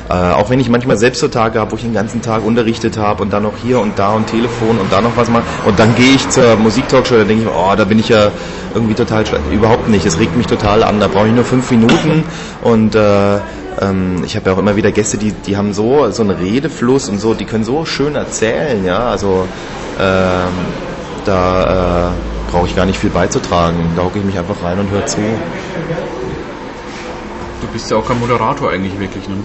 Äh, auch wenn ich manchmal selbst so Tage habe, wo ich den ganzen Tag unterrichtet habe und dann noch hier und da und Telefon und da noch was mache und dann gehe ich zur Musiktalkshow, da denke ich, oh, da bin ich ja irgendwie total. Überhaupt nicht, es regt mich total an. Da brauche ich nur fünf Minuten und äh, ähm, ich habe ja auch immer wieder Gäste, die, die haben so so einen Redefluss und so, die können so schön erzählen, ja. Also ähm, da äh, brauche ich gar nicht viel beizutragen. Da hocke ich mich einfach rein und höre zu. Du bist ja auch kein Moderator eigentlich wirklich, ne?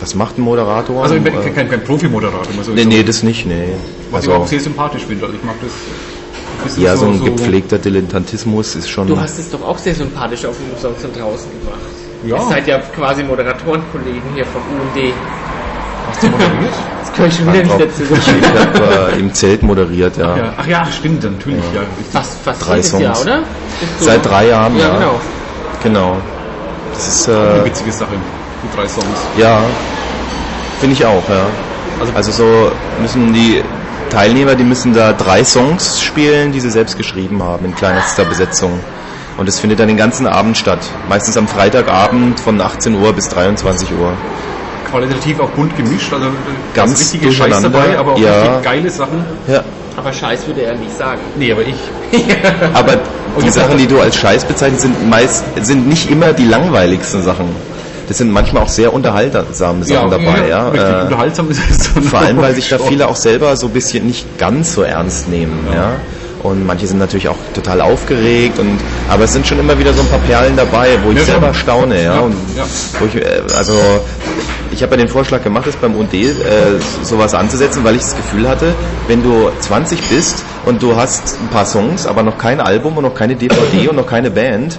Was macht ein Moderator? Also ich bin Äh, kein, kein Profi-Moderator. ich nee, so- nee, das nicht, nee. Was ich auch Also, sehr sympathisch finde. Also ich mag das. ja, so ein gepflegter Dilettantismus ist schon... Du hast es doch auch sehr sympathisch auf dem Umsonst und draußen gemacht. Ja. Ihr seid ja quasi Moderatorenkollegen hier vom UND. Hast <laughs> du moderiert? Das kann ich schon wieder nicht dazu Ich habe äh, im Zelt moderiert, ja. ja. Ach ja, stimmt, natürlich. Ja. Fast, fast Drei jedes Jahr, Songs. oder? Seit drei Jahren, Ja, ja. genau. Genau. Das ist, Eine äh, witzige Sache. Die drei Songs. ja, finde ich auch, ja. Also- Also so müssen die Teilnehmer, die müssen da drei Songs spielen, die sie selbst geschrieben haben, in kleinster Besetzung. Und das findet dann den ganzen Abend statt. Meistens am Freitagabend von 18 Uhr bis 23 Uhr. Qualitativ auch bunt gemischt. Also Ganz ganz richtige Scheiß durcheinander, dabei, aber auch ja. richtig geile Sachen. Ja. Aber Scheiß würde er nicht sagen. Nee, aber ich. <laughs> Aber die jetzt Sachen, die du als Scheiß bezeichnest, sind meist sind nicht immer die langweiligsten Sachen. Das sind manchmal auch sehr unterhaltsame Sachen dabei, ja. Richtig Äh, unterhaltsam ist es <laughs> vor allem, weil sich da viele auch selber so ein bisschen nicht ganz so ernst nehmen, ja. Und manche sind natürlich auch total aufgeregt und aber es sind schon immer wieder so ein paar Perlen dabei, wo ich Ja, selber schon. staune, ja. Ja, Und ja. Wo ich, äh, also ich habe ja den Vorschlag gemacht, das beim UND äh, sowas anzusetzen, weil ich das Gefühl hatte, wenn du 20 bist und du hast ein paar Songs, aber noch kein Album und noch keine DVD und noch keine Band,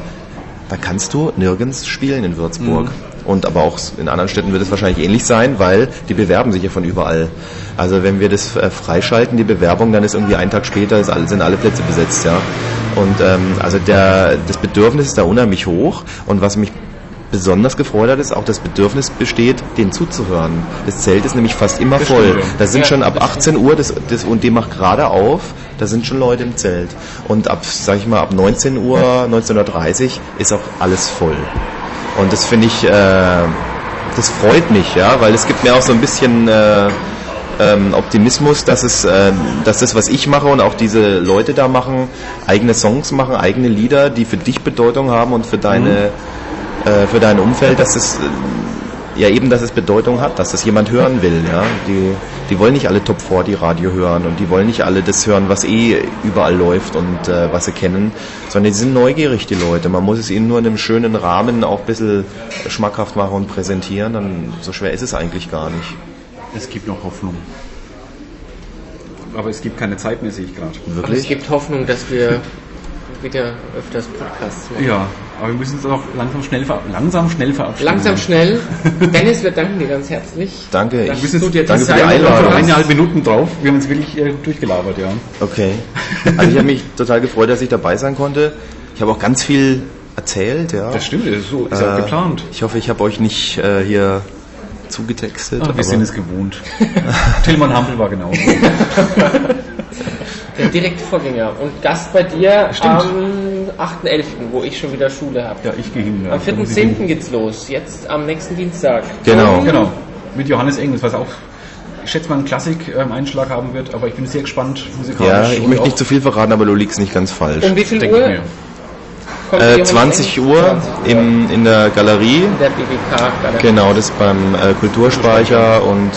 dann kannst du nirgends spielen in Würzburg. Und aber auch in anderen Städten wird es wahrscheinlich ähnlich sein, weil die bewerben sich ja von überall. Also wenn wir das äh, freischalten, die Bewerbung, dann ist irgendwie einen Tag später ist alle, sind alle Plätze besetzt, ja. Und ähm, also der, das Bedürfnis ist da unheimlich hoch. Und was mich besonders gefreut hat, ist auch das Bedürfnis besteht, denen zuzuhören. Das Zelt ist nämlich fast immer voll. Da sind Ja, schon ab das 18 Uhr, das, das UND macht gerade auf, da sind schon Leute im Zelt. Und ab, sag ich mal, ab 19 Uhr, 19.30 Uhr ist auch alles voll. Und das finde ich, äh, das freut mich, ja, weil es gibt mir auch so ein bisschen äh, ähm, Optimismus, dass es, äh, dass das, was ich mache und auch diese Leute da machen, eigene Songs machen, eigene Lieder, die für dich Bedeutung haben und für deine, äh, für dein Umfeld, dass es ja eben, dass es Bedeutung hat, dass das jemand hören will. Ja? Die, die wollen nicht alle Top 40 Radio hören und die wollen nicht alle das hören, was eh überall läuft und äh, was sie kennen, sondern die sind neugierig, die Leute. Man muss es ihnen nur in einem schönen Rahmen auch ein bisschen schmackhaft machen und präsentieren, dann so schwer ist es eigentlich gar nicht. Es gibt noch Hoffnung. Aber es gibt keine Zeit mehr, sehe ich gerade. Aber es Wirklich? gibt Hoffnung, dass wir wieder öfters Podcasts machen. Ja, aber wir müssen uns auch langsam schnell, ver langsam schnell verabschieden. Langsam schnell. <laughs> Dennis, wir danken dir ganz herzlich. Danke, ich- du jetzt, dir danke für die Einladung. eineinhalb Minuten drauf. Wir haben uns wirklich äh, durchgelabert, ja. Okay. Also ich habe mich total gefreut, dass ich dabei sein konnte. Ich habe auch ganz viel erzählt, ja. Das stimmt, so ist ja auch Äh, geplant. Ich hoffe, ich habe euch nicht äh, hier zugetextet. Ach, wir aber- sind es gewohnt. Tillmann Hampel war genauso. <laughs> <laughs> Der direkte Vorgänger. Und Gast bei dir Stimmt. am 8.11., wo ich schon wieder Schule habe. Ja, ich gehe hin. Ja. Am 4.10. geht's los. Jetzt am nächsten Dienstag. Genau. Genau, mit Johannes Engels, was auch, ich schätze mal, einen Klassik-Einschlag haben wird, aber ich bin sehr gespannt musikalisch. Ja, ich und möchte nicht zu viel verraten, aber du liegst nicht ganz falsch. Um wie viel denke ich Uhr? Äh, Johannes 20 Engels? Uhr 20 Uhr. im, in der Galerie. In der BBK. Galerie. Genau, das beim äh, Kulturspeicher und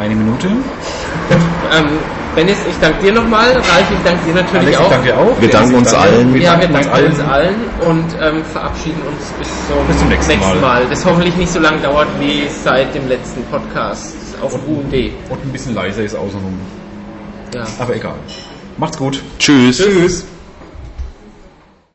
Eine Minute. Ähm, Dennis, ich danke dir nochmal. Ralf, ich danke dir natürlich Alex, ich auch. danke auch. Wir danken uns allen. Wir ja, wir danken uns danken uns allen. und ähm, verabschieden uns bis zum, Bis zum nächsten Mal. Das hoffentlich nicht so lange dauert wie seit dem letzten Podcast auf UND. Und ein bisschen leiser ist außenrum. Ja. Aber egal. Macht's gut. tschüss. Tschüss.